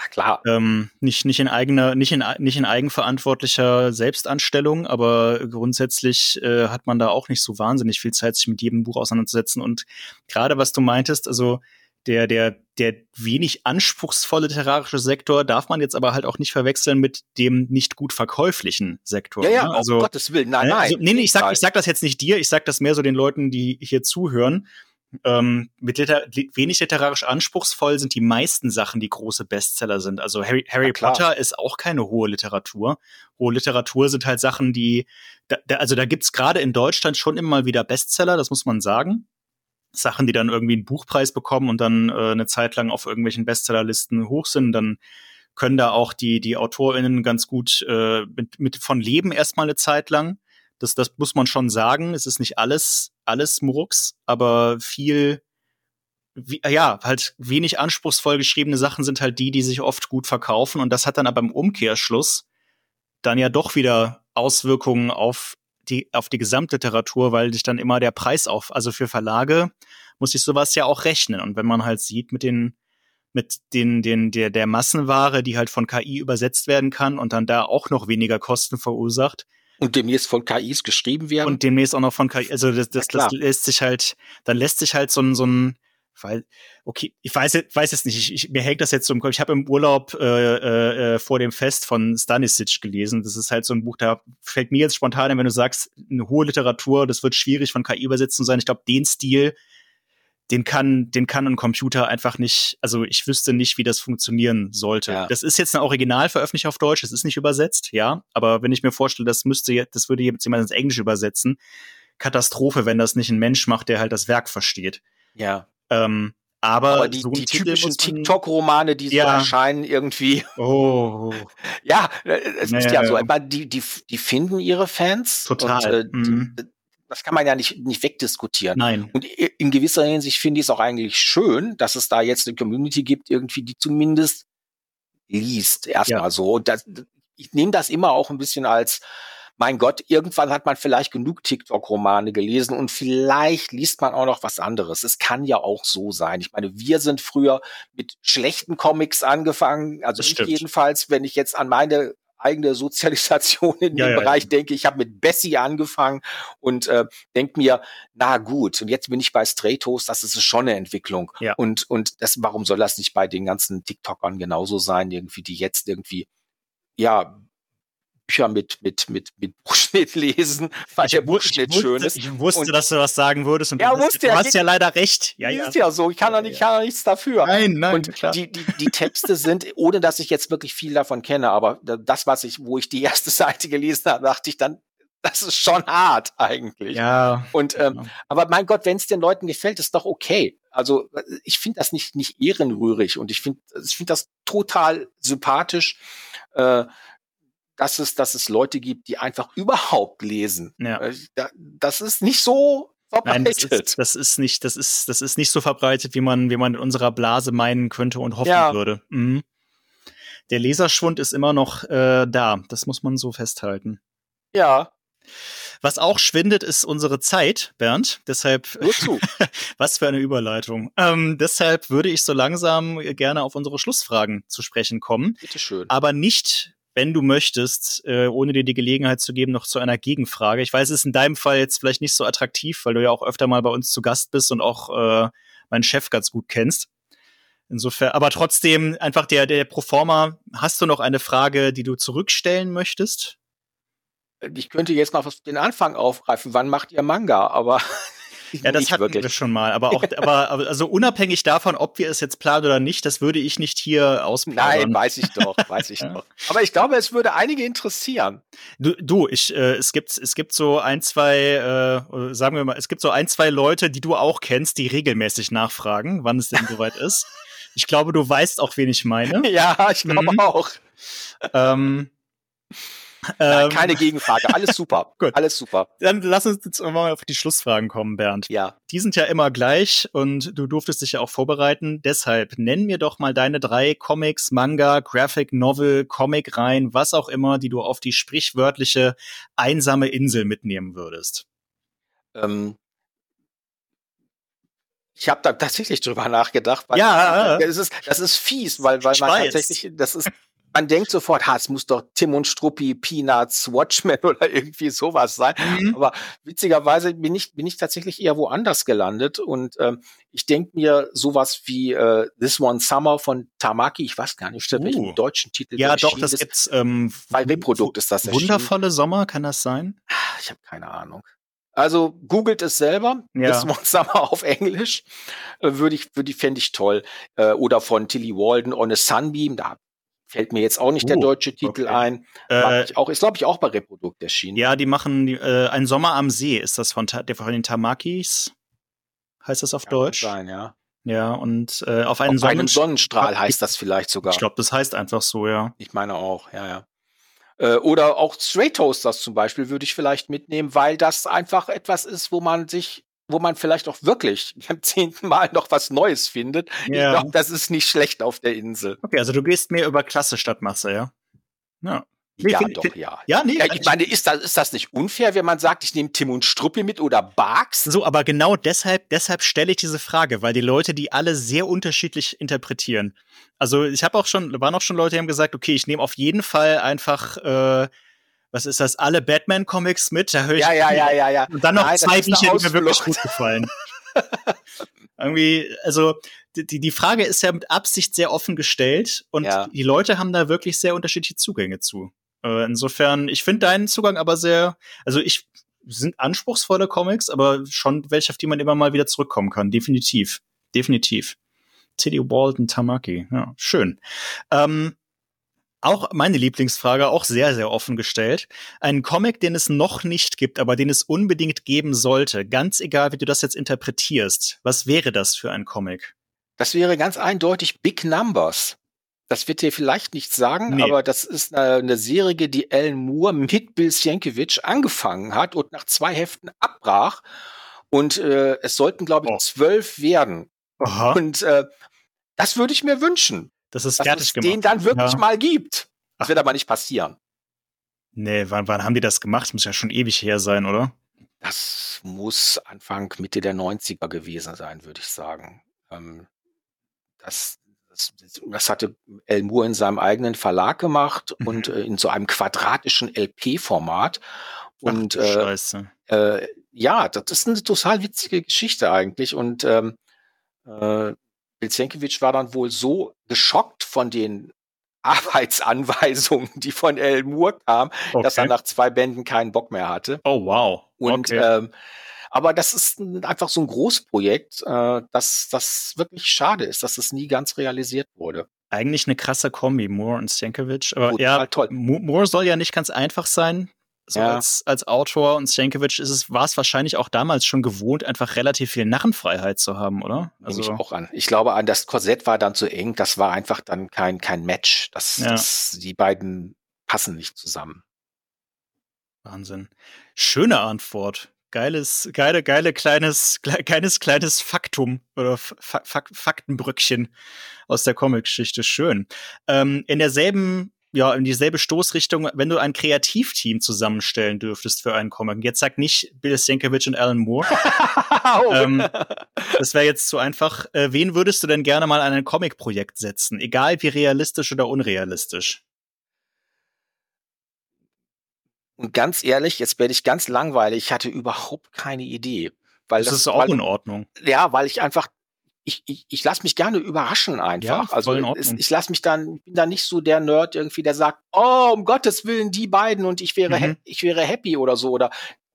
Na klar. Ähm, nicht, nicht in eigener, nicht in, nicht in eigenverantwortlicher Selbstanstellung, aber grundsätzlich äh, hat man da auch nicht so wahnsinnig viel Zeit, sich mit jedem Buch auseinanderzusetzen. Und gerade was du meintest, also der, der, der wenig anspruchsvolle literarische Sektor darf man jetzt aber halt auch nicht verwechseln mit dem nicht gut verkäuflichen Sektor. Ja, ja, ne? also, um Gottes Willen, nein, ne? nein. Also, nee, nee, ich sag, ich sag das jetzt nicht dir, ich sag das mehr so den Leuten, die hier zuhören. Ähm, mit liter wenig literarisch anspruchsvoll sind die meisten Sachen, die große Bestseller sind. Also Harry, Harry Potter ist auch keine hohe Literatur. Hohe Literatur sind halt Sachen, die, da, da, also da gibt's gerade in Deutschland schon immer mal wieder Bestseller, das muss man sagen. Sachen, die dann irgendwie einen Buchpreis bekommen und dann äh, eine Zeit lang auf irgendwelchen Bestsellerlisten hoch sind, dann können da auch die, die AutorInnen ganz gut äh, mit, mit von leben erstmal eine Zeit lang. Das, das muss man schon sagen. Es ist nicht alles, alles Murks, aber viel, wie, ja, halt wenig anspruchsvoll geschriebene Sachen sind halt die, die sich oft gut verkaufen. Und das hat dann aber im Umkehrschluss dann ja doch wieder Auswirkungen auf die, auf die Gesamtliteratur, weil sich dann immer der Preis auf, also für Verlage muss sich sowas ja auch rechnen. Und wenn man halt sieht mit den, mit den, den, der, der Massenware, die halt von KI übersetzt werden kann und dann da auch noch weniger Kosten verursacht, und demnächst von KIs geschrieben werden. Und demnächst auch noch von KI. Also das, das, das lässt sich halt, dann lässt sich halt so ein, so ein, weil, okay, ich weiß, weiß es nicht, ich, ich, mir hängt das jetzt so im Kopf. Ich habe im Urlaub äh, äh, vor dem Fest von Stanisic gelesen. Das ist halt so ein Buch, da fällt mir jetzt spontan ein, wenn du sagst, eine hohe Literatur, das wird schwierig von KI übersetzt zu sein. Ich glaube, den Stil, den kann, den kann ein Computer einfach nicht, also ich wüsste nicht, wie das funktionieren sollte. Ja. Das ist jetzt eine Originalveröffentlichung auf Deutsch, das ist nicht übersetzt, ja. Aber wenn ich mir vorstelle, das müsste, das würde jetzt jemand ins Englische übersetzen, Katastrophe, wenn das nicht ein Mensch macht, der halt das Werk versteht. Ja. Ähm, aber, aber die, so die typischen TikTok-Romane, die ja. so erscheinen, irgendwie. Oh. ja, es naja, ist ja so. Die, die, die finden ihre Fans. Total. Und, äh, mhm. Das kann man ja nicht, nicht wegdiskutieren. Nein. Und in gewisser Hinsicht finde ich es auch eigentlich schön, dass es da jetzt eine Community gibt, irgendwie, die zumindest liest. Erstmal ja. so. Das, ich nehme das immer auch ein bisschen als mein Gott, irgendwann hat man vielleicht genug TikTok-Romane gelesen und vielleicht liest man auch noch was anderes. Es kann ja auch so sein. Ich meine, wir sind früher mit schlechten Comics angefangen, also ich jedenfalls, wenn ich jetzt an meine eigene Sozialisation in ja, dem ja, Bereich ja. denke. Ich habe mit Bessie angefangen und äh, denke mir, na gut, und jetzt bin ich bei Stratos, das ist schon eine Entwicklung. Ja. Und, und das, warum soll das nicht bei den ganzen TikTokern genauso sein, irgendwie, die jetzt irgendwie ja Bücher mit, mit, mit, mit Buchschnitt lesen, weil ich der Buchschnitt wusste, schön ist. Ich wusste, und, dass du was sagen würdest und ja, du, wusste, du hast ja leider recht. Ja, ja. Ist ja so, ich kann doch nicht, kann nichts dafür. Nein, nein, und klar. Die, die, die Texte sind, ohne dass ich jetzt wirklich viel davon kenne, aber das, was ich, wo ich die erste Seite gelesen habe, dachte ich dann, das ist schon hart eigentlich. Ja. Und ähm, ja. aber mein Gott, wenn es den Leuten gefällt, ist doch okay. Also ich finde das nicht nicht ehrenrührig und ich finde ich finde das total sympathisch. Äh, dass es, dass es Leute gibt, die einfach überhaupt lesen. Ja. Äh, das ist nicht so verbreitet. Nein, das ist, das ist nicht, das ist, das ist nicht so verbreitet, wie man, wie man in unserer Blase meinen könnte und hoffen ja. würde. Mhm. Der Leserschwund ist immer noch äh, da. Das muss man so festhalten. Ja. Was auch schwindet, ist unsere Zeit, Bernd. Deshalb, Wozu? was für eine Überleitung. Ähm, deshalb würde ich so langsam gerne auf unsere Schlussfragen zu sprechen kommen. Bitte schön. Aber nicht wenn du möchtest, äh, ohne dir die Gelegenheit zu geben, noch zu einer Gegenfrage. Ich weiß, es ist in deinem Fall jetzt vielleicht nicht so attraktiv, weil du ja auch öfter mal bei uns zu Gast bist und auch äh, meinen Chef ganz gut kennst. Insofern, aber trotzdem einfach der, der Proforma, hast du noch eine Frage, die du zurückstellen möchtest? Ich könnte jetzt mal den Anfang aufgreifen. Wann macht ihr Manga? Aber Ja, das hatten wirklich. wir schon mal. Aber auch, aber, also unabhängig davon, ob wir es jetzt planen oder nicht, das würde ich nicht hier ausplanen. Nein, weiß ich doch, weiß ich doch. Aber ich glaube, es würde einige interessieren. Du, du ich, äh, es gibt, es gibt so ein, zwei, äh, sagen wir mal, es gibt so ein, zwei Leute, die du auch kennst, die regelmäßig nachfragen, wann es denn soweit ist. Ich glaube, du weißt auch, wen ich meine. Ja, ich glaube mhm. auch. Ähm, Nein, ähm, keine Gegenfrage. Alles super. Gut. Alles super. Dann lass uns jetzt mal auf die Schlussfragen kommen, Bernd. Ja. Die sind ja immer gleich und du durftest dich ja auch vorbereiten. Deshalb nenn mir doch mal deine drei Comics, Manga, Graphic Novel, Comic rein, was auch immer, die du auf die sprichwörtliche einsame Insel mitnehmen würdest. Ähm, ich habe da tatsächlich drüber nachgedacht. Weil ja, das ist, das ist fies, weil, weil man tatsächlich, das ist man denkt sofort, ha, es muss doch Tim und Struppi, Peanuts, Watchmen oder irgendwie sowas sein. Mhm. Aber witzigerweise bin ich, bin ich tatsächlich eher woanders gelandet und ähm, ich denke mir sowas wie äh, This One Summer von Tamaki, ich weiß gar nicht, uh. welchen deutschen Titel Ja, doch, das ist. gibt's. Ähm, Bei Reprodukt ist das Wundervolle Sommer, kann das sein? Ich habe keine Ahnung. Also googelt es selber. Ja. This One Summer auf Englisch äh, würde ich, würde ich fände ich toll. Äh, oder von Tilly Walden On a Sunbeam. Da Fällt mir jetzt auch nicht uh, der deutsche Titel okay. ein. Äh, ich auch, ist, glaube ich, auch bei Reprodukt erschienen. Ja, die machen äh, Ein Sommer am See, ist das von, der, von den Tamakis? Heißt das auf ja, Deutsch? Sein, ja. Ja, und äh, auf einen, auf einen Sonnenstrahl heißt das vielleicht sogar. Ich glaube, das heißt einfach so, ja. Ich meine auch, ja, ja. Äh, oder auch Straight Toasters zum Beispiel würde ich vielleicht mitnehmen, weil das einfach etwas ist, wo man sich wo man vielleicht auch wirklich beim zehnten Mal noch was Neues findet. Ja. Ich glaube, das ist nicht schlecht auf der Insel. Okay, also du gehst mehr über Klasse statt Masse, ja? Ja. Nee, ja, find, doch, ja. Ja, nee. Ja, ich meine, ist das, ist das nicht unfair, wenn man sagt, ich nehme Tim und Struppi mit oder Barks? So, aber genau deshalb, deshalb stelle ich diese Frage, weil die Leute die alle sehr unterschiedlich interpretieren. Also ich habe auch schon, waren auch schon Leute, die haben gesagt, okay, ich nehme auf jeden Fall einfach äh, was ist das, alle Batman-Comics mit. Da höre ich ja, ja, ja, ja, ja. Und dann noch Nein, zwei Bücher, die mir wirklich gut gefallen. Irgendwie, also die, die Frage ist ja mit Absicht sehr offen gestellt und Ja. die Leute haben da wirklich sehr unterschiedliche Zugänge zu. Äh, insofern, ich finde deinen Zugang aber sehr, also ich sind anspruchsvolle Comics, aber schon welche, auf die man immer mal wieder zurückkommen kann. Definitiv. Definitiv. Teddy Walton Tamaki. Ja, schön. Ähm, auch meine Lieblingsfrage, auch sehr, sehr offen gestellt. Ein Comic, den es noch nicht gibt, aber den es unbedingt geben sollte, ganz egal, wie du das jetzt interpretierst. Was wäre das für ein Comic? Das wäre ganz eindeutig Big Numbers. Das wird dir vielleicht nichts sagen, Nee. aber das ist eine, eine Serie, die Alan Moore mit Bill Sienkiewicz angefangen hat und nach zwei Heften abbrach. Und äh, es sollten, glaube ich, Oh. zwölf werden. Aha. Und äh, das würde ich mir wünschen, Das ist dass fertig es gemacht. den dann wirklich Ja. mal gibt. Ach. Das wird aber nicht passieren. Nee, wann, wann haben die das gemacht? Muss ja schon ewig her sein, oder? Das muss Anfang, Mitte der 90er gewesen sein, würde ich sagen. Ähm, das, das, das hatte El Moore in seinem eigenen Verlag gemacht Mhm. und äh, in so einem quadratischen LP-Format. Und Ach, äh, Scheiße. äh, ja, das ist eine total witzige Geschichte eigentlich. Und ähm, Bill Sienkiewicz war dann wohl so geschockt von den Arbeitsanweisungen, die von El Moore kamen, dass er Okay. nach zwei Bänden keinen Bock mehr hatte. Oh, wow. Und okay. ähm, aber das ist ein, einfach so ein Großprojekt, äh, dass das wirklich schade ist, dass es nie ganz realisiert wurde. Eigentlich eine krasse Kombi, Moore und Stankiewicz. Aber Total ja, toll. Mo- Moore soll ja nicht ganz einfach sein, so Ja. als, als Autor. Und Stankiewicz ist es, war es wahrscheinlich auch damals schon gewohnt, einfach relativ viel Narrenfreiheit zu haben, oder? Nehme ich auch an. Ich glaube, an das Korsett war dann zu eng. Das war einfach dann kein kein Match. Das, Ja. das die beiden passen nicht zusammen. Wahnsinn. Schöne Antwort. Geiles, geile, geile kleines, kle- kleines, kleines Faktum oder Fak Faktenbrückchen aus der Comic-Geschichte. Schön. Ähm, in derselben, ja, in dieselbe Stoßrichtung, wenn du ein Kreativteam zusammenstellen dürftest für einen Comic. Jetzt sag nicht Bill Sienkiewicz und Alan Moore. ähm, das wäre jetzt zu einfach. Äh, wen würdest du denn gerne mal an ein Comic-Projekt setzen? Egal wie realistisch oder unrealistisch. Und ganz ehrlich, jetzt werde ich ganz langweilig. Ich hatte überhaupt keine Idee. Weil Das, das, ist auch weil, in Ordnung. ja, weil ich einfach, ich, ich, ich lasse mich gerne überraschen einfach. Ja, also Ordnung. ich lasse mich dann, ich bin da nicht so der Nerd irgendwie, der sagt, oh, um Gottes Willen, die beiden und ich wäre, Mhm. ich wäre happy oder so. Oder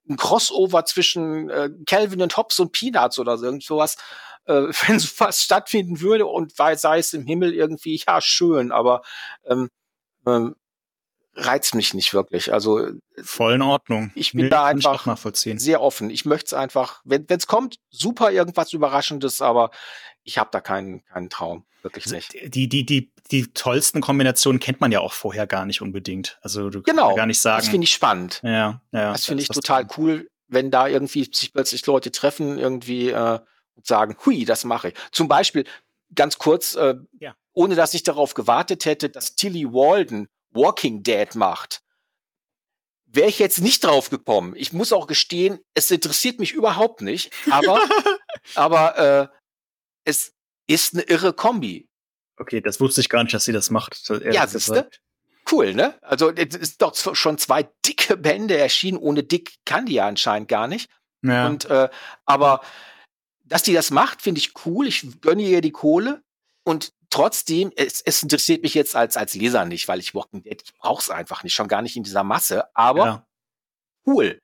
ein Crossover zwischen äh, Calvin und Hobbes und Peanuts oder so, irgend sowas. Äh, wenn sowas stattfinden würde und sei sei es im Himmel irgendwie, ja, schön, aber ähm, ähm, reizt mich nicht wirklich. Also Voll in Ordnung. Ich bin da kann ich auch einfach sehr offen. Ich möchte es einfach, wenn es kommt, super irgendwas Überraschendes, aber ich habe da keinen, keinen Traum. Wirklich nicht. Die, die, die, die tollsten Kombinationen kennt man ja auch vorher gar nicht unbedingt. Also du kannst Genau, ja gar nicht sagen. Das finde ich spannend. ja, ja. Das finde ich total du- cool, wenn da irgendwie sich plötzlich Leute treffen, irgendwie äh, und sagen, hui, das mache ich. Zum Beispiel, ganz kurz, äh, Ja. ohne dass ich darauf gewartet hätte, dass Tilly Walden Walking Dead macht, wäre ich jetzt nicht drauf gekommen. Ich muss auch gestehen, es interessiert mich überhaupt nicht, aber, aber äh, es ist eine irre Kombi. Okay, das wusste ich gar nicht, dass sie das macht. Ja, siehste? Cool, ne? Also es ist doch schon zwei dicke Bände erschienen. Ohne dick kann die ja anscheinend gar nicht. Ja. Und äh, aber dass die das macht, finde ich cool. Ich gönne ihr die Kohle. Und trotzdem, es, es interessiert mich jetzt als, als Leser nicht, weil ich Walking Dead, ich brauch's einfach nicht, schon gar nicht in dieser Masse. Aber ja. cool.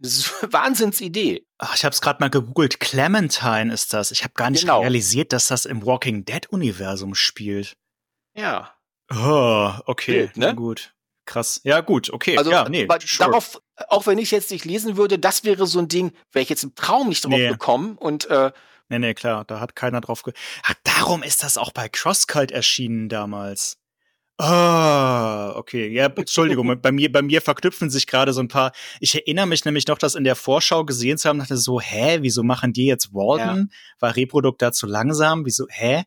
Wahnsinnsidee. Ach, ich habe es gerade mal gegoogelt. Clementine ist das. Ich habe gar nicht Genau. realisiert, dass das im Walking Dead Universum spielt. Ja. Oh, okay, Wild, ne? na gut. Krass. Ja, gut, okay. Also ja, nee, sure. darauf, auch wenn ich jetzt nicht lesen würde, das wäre so ein Ding, wäre ich jetzt im Traum nicht drauf Nee. gekommen. Und äh, Nee, nee, klar, da hat keiner drauf ge. Ach, darum ist das auch bei Crosscult erschienen damals. Ah, okay. Ja, Entschuldigung, bei mir, bei mir verknüpfen sich gerade so ein paar. Ich erinnere mich nämlich noch, das in der Vorschau gesehen zu haben, dachte so, hä, wieso machen die jetzt Walden? War Reprodukt da zu langsam? Wieso, hä?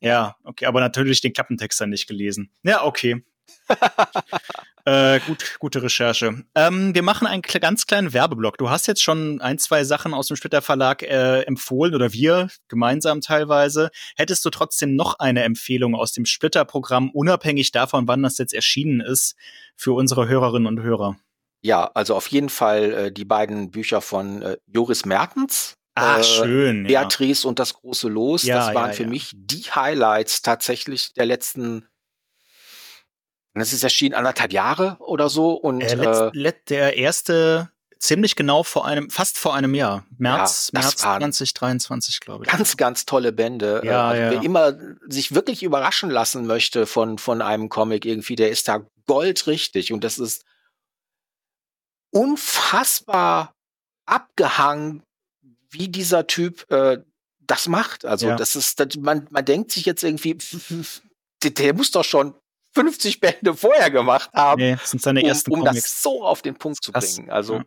Ja, okay, aber natürlich den Klappentext dann nicht gelesen. Ja, okay. äh, gut, gute Recherche. Ähm, wir machen einen ganz kleinen Werbeblock. Du hast jetzt schon ein, zwei Sachen aus dem Splitter Verlag äh, empfohlen oder wir gemeinsam teilweise. Hättest du trotzdem noch eine Empfehlung aus dem Splitter-Programm, unabhängig davon, wann das jetzt erschienen ist, für unsere Hörerinnen und Hörer? ja, also auf jeden Fall äh, die beiden Bücher von äh, Joris Mertens. Ah, äh, schön. Beatrice ja. und das große Los. Ja, das waren ja, für mich die Highlights tatsächlich der letzten das ist erschienen anderthalb Jahre oder so. Und äh, letzt, äh, der erste ziemlich genau vor einem, fast vor einem Jahr. März, ja, März 2023, glaube ich. Ganz, ganz tolle Bände. Ja, also, ja. Wer immer sich wirklich überraschen lassen möchte von, von einem Comic irgendwie, der ist da goldrichtig. Und das ist unfassbar abgehangen, wie dieser Typ äh, das macht. Also ja. das ist, das, man, man denkt sich jetzt irgendwie, der, der muss doch schon 50 Bände vorher gemacht haben, nee, das sind seine ersten um, um das so auf den Punkt zu bringen. Also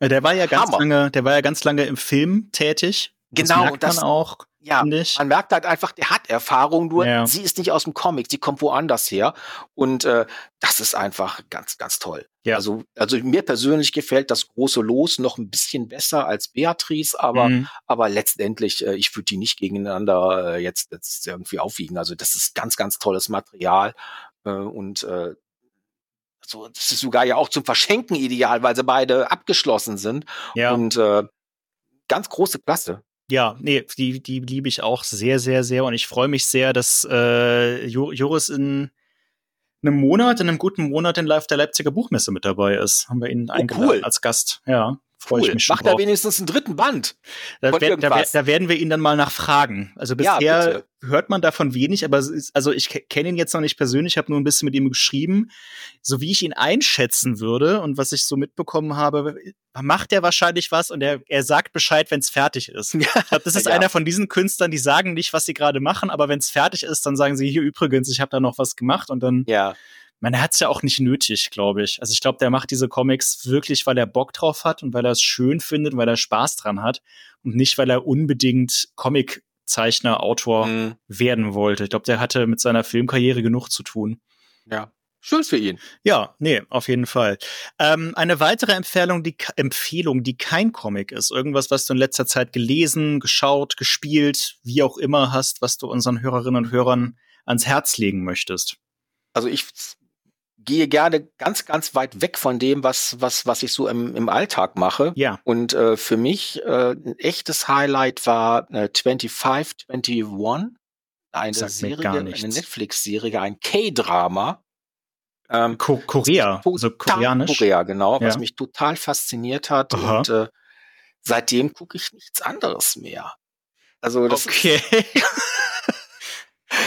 ja. Der war ja ganz Hammer. lange, der war ja ganz lange im Film tätig. Genau, das merkt man das, auch. Ja, man merkt halt einfach, der hat Erfahrung, nur ja. sie ist nicht aus dem Comic, sie kommt woanders her. Und äh, das ist einfach ganz, ganz toll. Ja. Also, also mir persönlich gefällt das große Los noch ein bisschen besser als Beatrice, aber, mhm. aber letztendlich, äh, ich würde die nicht gegeneinander äh, jetzt, jetzt irgendwie aufwiegen. Also das ist ganz, ganz tolles Material. Äh, und äh, so, das ist sogar ja auch zum Verschenken ideal, weil sie beide abgeschlossen sind. Ja. Und äh, ganz große Klasse. Ja, nee, die, die liebe ich auch sehr, sehr, sehr. Und ich freue mich sehr, dass äh, Joris in einem Monat, in einem guten Monat in Live der Leipziger Buchmesse mit dabei ist. Haben wir ihn oh, eingeladen cool. als Gast. Ja. Freue cool. ich mich schon Macht er wenigstens einen dritten Band. Da, wer, da, da, werden wir ihn dann mal nachfragen. Also bisher ja, hört man davon wenig, aber ist, also ich kenne ihn jetzt noch nicht persönlich, habe nur ein bisschen mit ihm geschrieben. So wie ich ihn einschätzen würde und was ich so mitbekommen habe, macht er wahrscheinlich was und er, er sagt Bescheid, wenn es fertig ist. ich glaub, das ist ja. einer von diesen Künstlern, die sagen nicht, was sie gerade machen, aber wenn es fertig ist, dann sagen sie hier übrigens, ich habe da noch was gemacht und dann ja man hat es ja auch nicht nötig, glaube ich. Also ich glaube, der macht diese Comics wirklich, weil er Bock drauf hat und weil er es schön findet, weil er Spaß dran hat und nicht, weil er unbedingt Comiczeichner, Autor mhm. werden wollte. Ich glaube, der hatte mit seiner Filmkarriere genug zu tun. Ja. Schön für ihn. Ja, nee, auf jeden Fall. Ähm, eine weitere Empfehlung die, Empfehlung, die kein Comic ist. Irgendwas, was du in letzter Zeit gelesen, geschaut, gespielt, wie auch immer hast, was du unseren Hörerinnen und Hörern ans Herz legen möchtest. Also ich gehe gerne ganz, ganz weit weg von dem, was, was, was ich so im, im Alltag mache. Ja. Und äh, für mich äh, ein echtes Highlight war äh, 2521, eine Sagt Serie, eine Netflix-Serie, ein K-Drama. Ähm, Ko Korea, also koreanisch. Korea, genau, ja. was mich total fasziniert hat. Aha. Und äh, seitdem gucke ich nichts anderes mehr. Also das okay.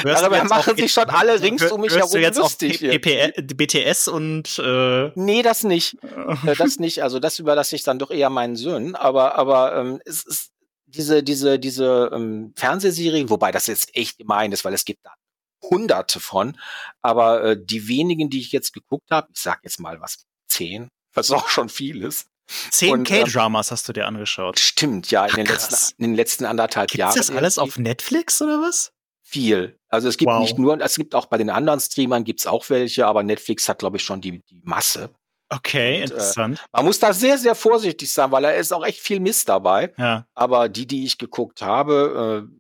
Darüber machen sich schon alle rings um mich herum du jetzt lustig. BTS und äh Nee, das nicht. Äh, das nicht. Also das überlasse ich dann doch eher meinen Söhnen. Aber, aber ähm, es ist diese, diese, diese ähm, Fernsehserie, wobei das jetzt echt gemein ist, weil es gibt da hunderte von. Aber äh, die wenigen, die ich jetzt geguckt habe, ich sag jetzt mal was, zehn, was auch schon viel ist. Zehn K-Dramas ähm, hast du dir angeschaut. Stimmt, ja, in, Ach, den, letzten, in den letzten anderthalb Gibt's Jahren. Ist das alles auf Netflix oder was? Viel. Also es gibt wow. nicht nur, es gibt auch bei den anderen Streamern gibt's auch welche, aber Netflix hat, glaube ich, schon die, die Masse. Okay, und, äh, interessant. Äh, man muss da sehr, sehr vorsichtig sein, weil da ist auch echt viel Mist dabei. Ja. Aber die, die ich geguckt habe, äh,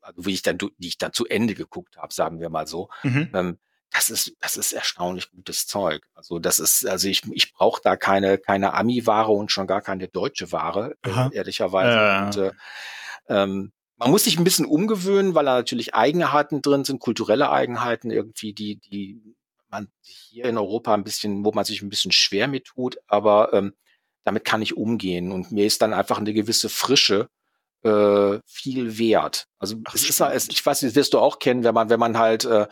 also wie ich dann, die ich dann zu Ende geguckt habe, sagen wir mal so, mhm. ähm, das ist, das ist erstaunlich gutes Zeug. Also das ist, also ich, ich brauche da keine, keine Ami-Ware und schon gar keine deutsche Ware, äh, ehrlicherweise. Ja. Und, äh, ähm, man muss sich ein bisschen umgewöhnen, weil da natürlich Eigenheiten drin sind, kulturelle Eigenheiten irgendwie, die, die man hier in Europa ein bisschen, wo man sich ein bisschen schwer mit tut, aber ähm, damit kann ich umgehen. Und mir ist dann einfach eine gewisse Frische äh, viel wert. Also Ach, es ist, es, ich weiß, das wirst du auch kennen, wenn man, wenn man halt äh,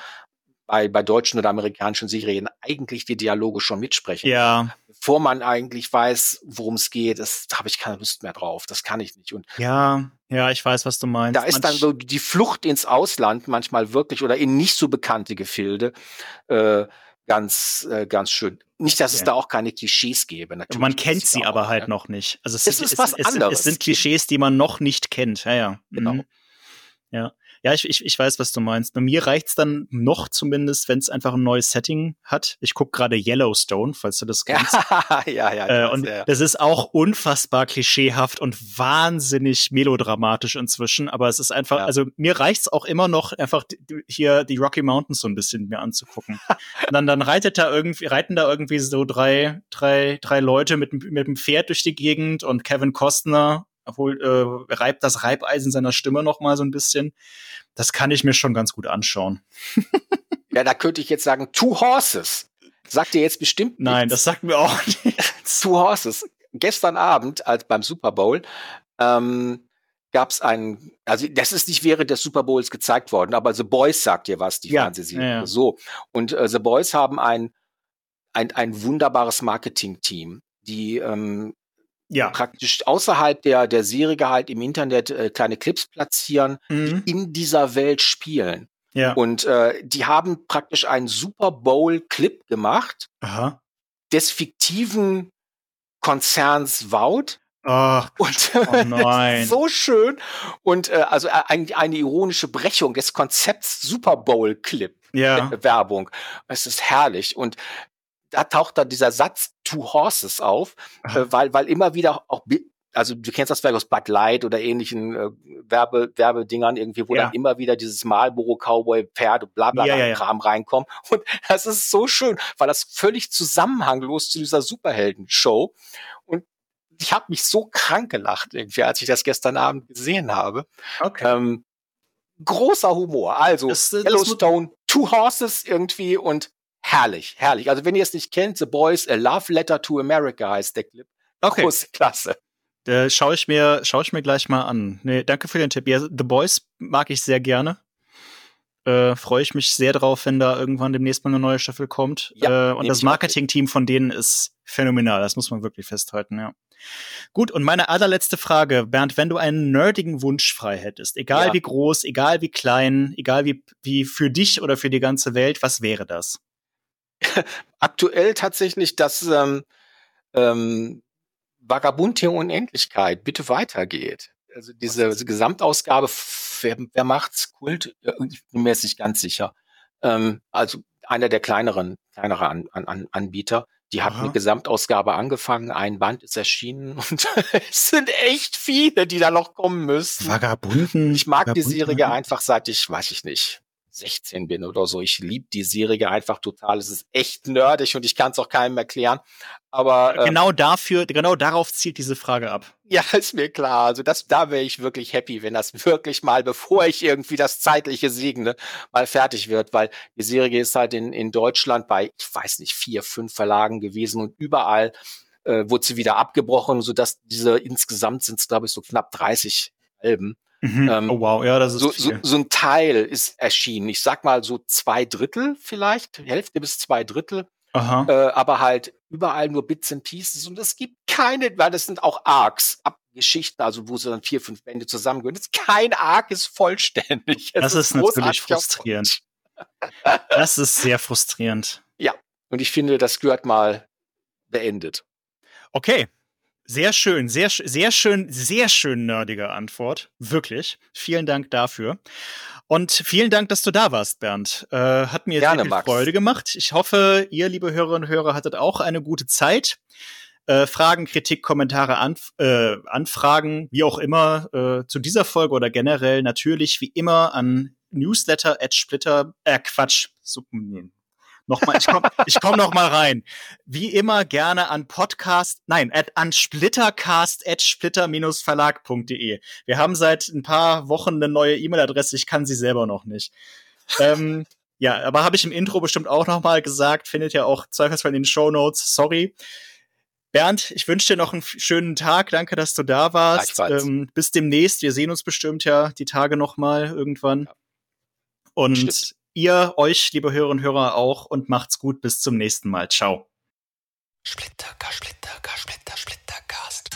bei, bei deutschen oder amerikanischen Serien eigentlich die Dialoge schon mitsprechen. Ja. Bevor man eigentlich weiß, worum es geht, das da habe ich keine Lust mehr drauf. Das kann ich nicht. Und ja, ja, ich weiß, was du meinst. Da ist dann so die Flucht ins Ausland manchmal wirklich oder in nicht so bekannte Gefilde äh, ganz, äh, ganz schön. Nicht, dass es da auch keine Klischees gäbe. Natürlich man kennt sie aber halt ja. noch nicht. Also es, es ist, ist was es, anderes. Es sind Klischees, die man noch nicht kennt. Ja, ja. Genau. Mhm. Ja. Ja, ich, ich, ich weiß, was du meinst. Bei mir reicht's dann noch zumindest, wenn es einfach ein neues Setting hat. Ich guck gerade Yellowstone, falls du das kennst. ja, ja, ja. Äh, und ja. das ist auch unfassbar klischeehaft und wahnsinnig melodramatisch inzwischen. Aber es ist einfach, ja. also mir reicht's auch immer noch, einfach hier die Rocky Mountains so ein bisschen mir anzugucken. und dann, dann reitet da irgendwie, reiten da irgendwie so drei, drei, drei Leute mit, mit dem Pferd durch die Gegend und Kevin Costner obwohl äh, reibt das Reibeisen seiner Stimme noch mal so ein bisschen. Das kann ich mir schon ganz gut anschauen. ja, da könnte ich jetzt sagen, Two Horses. Sagt ihr jetzt bestimmt nichts. Nein, das sagt mir auch nichts. Two Horses. Gestern Abend, als beim Super Bowl, ähm, gab es einen, also das ist nicht während des Super Bowls gezeigt worden, aber The Boys sagt dir was, die ja, Fernsehserie. Ja, ja. So. Und äh, The Boys haben ein, ein, ein wunderbares Marketing-Team, die ähm, ja. praktisch außerhalb der, der Serie halt im Internet äh, kleine Clips platzieren, mhm. die in dieser Welt spielen. Ja. Und äh, die haben praktisch einen Super Bowl-Clip gemacht Aha. des fiktiven Konzerns Wout. Ach, und oh nein. so schön. Und äh, also äh, eigentlich eine ironische Brechung des Konzepts Super Bowl Clip ja. Werbung. Es ist herrlich. Und da taucht dann dieser Satz Two Horses auf, äh, weil, weil immer wieder auch also du kennst das vielleicht aus Bud Light oder ähnlichen äh, Werbe, Werbedingern irgendwie, wo ja. dann immer wieder dieses Marlboro Cowboy Pferd und bla bla ja, ja, Kram reinkommt. Und das ist so schön, weil das völlig zusammenhanglos zu dieser Superhelden-Show. Und ich habe mich so krank gelacht irgendwie, als ich das gestern Abend gesehen habe. Okay. Ähm, großer Humor. Also das, das Yellowstone, Two Horses irgendwie und herrlich, herrlich. Also wenn ihr es nicht kennt, The Boys, A Love Letter to America heißt der Clip. Okay. Große Klasse. Äh, schaue ich mir, schaue ich mir gleich mal an. Nee, danke für den Tipp. Ja, The Boys mag ich sehr gerne. Äh, Freue ich mich sehr drauf, wenn da irgendwann demnächst mal eine neue Staffel kommt. Ja, äh, und das Marketing-Team von denen ist phänomenal. Das muss man wirklich festhalten, ja. Gut, und meine allerletzte Frage, Bernd, wenn du einen nerdigen Wunsch frei hättest, egal ja. wie groß, egal wie klein, egal wie, wie für dich oder für die ganze Welt, was wäre das? Aktuell tatsächlich dass ähm, ähm, Vagabund der Unendlichkeit bitte weitergeht. Also diese, diese Gesamtausgabe, wer, wer macht's? Kult? Ich bin mir jetzt nicht ganz sicher. Ähm, also einer der kleineren, kleinere an, an, Anbieter, die hat Aha. eine Gesamtausgabe angefangen, ein Band ist erschienen und es sind echt viele, die da noch kommen müssen. Vagabunden. Ich mag Vagabunden. die Serie einfach seit ich, weiß ich nicht, 16 bin oder so. Ich liebe die Serie einfach total. Es ist echt nerdig und ich kann es auch keinem erklären. Aber äh, genau dafür, genau darauf zielt diese Frage ab. Ja, ist mir klar. Also das, da wäre ich wirklich happy, wenn das wirklich mal, bevor ich irgendwie das zeitliche segne, mal fertig wird, weil die Serie ist halt in, in Deutschland bei, ich weiß nicht, vier, fünf Verlagen gewesen und überall äh, wurde sie wieder abgebrochen, so dass diese insgesamt sind es, glaube ich, so knapp 30 Alben. Mhm. Ähm, oh wow, ja, das ist so, so, so ein Teil ist erschienen. Ich sag mal so zwei Drittel vielleicht, Hälfte bis zwei Drittel. Aha. Äh, aber halt überall nur Bits and Pieces und es gibt keine, weil das sind auch Arcs, Geschichten, also wo sie dann vier, fünf Bände zusammengehören. Kein Arc ist vollständig. Es das ist, ist natürlich frustrierend. das ist sehr frustrierend. Ja, und ich finde, das gehört mal beendet. Okay, sehr schön, sehr, sehr schön, sehr schön nerdige Antwort. Wirklich. Vielen Dank dafür. Und vielen Dank, dass du da warst, Bernd. Äh, hat mir Gerne, sehr viel Freude gemacht. Ich hoffe, ihr, liebe Hörerinnen und Hörer, hattet auch eine gute Zeit. Äh, Fragen, Kritik, Kommentare, Anf äh, Anfragen, wie auch immer, äh, zu dieser Folge oder generell natürlich wie immer an newsletter at splitter, äh, Quatsch, so, Nochmal, ich komme ich komm noch mal rein. Wie immer gerne an Podcast, nein, at, an splittercast at splitter-verlag.de. Wir haben seit ein paar Wochen eine neue E-Mail-Adresse, ich kann sie selber noch nicht. ähm, ja, aber habe ich im Intro bestimmt auch noch mal gesagt, findet ihr auch zweifelsfall in den Show Notes. Sorry. Bernd, ich wünsche dir noch einen schönen Tag. Danke, dass du da warst. Ähm, bis demnächst. Wir sehen uns bestimmt ja die Tage noch mal irgendwann. Und Stimmt ihr euch, liebe Hörerinnen und Hörer, auch und macht's gut. Bis zum nächsten Mal. Ciao. Splitter, Splitter, Splitter, Splittercast.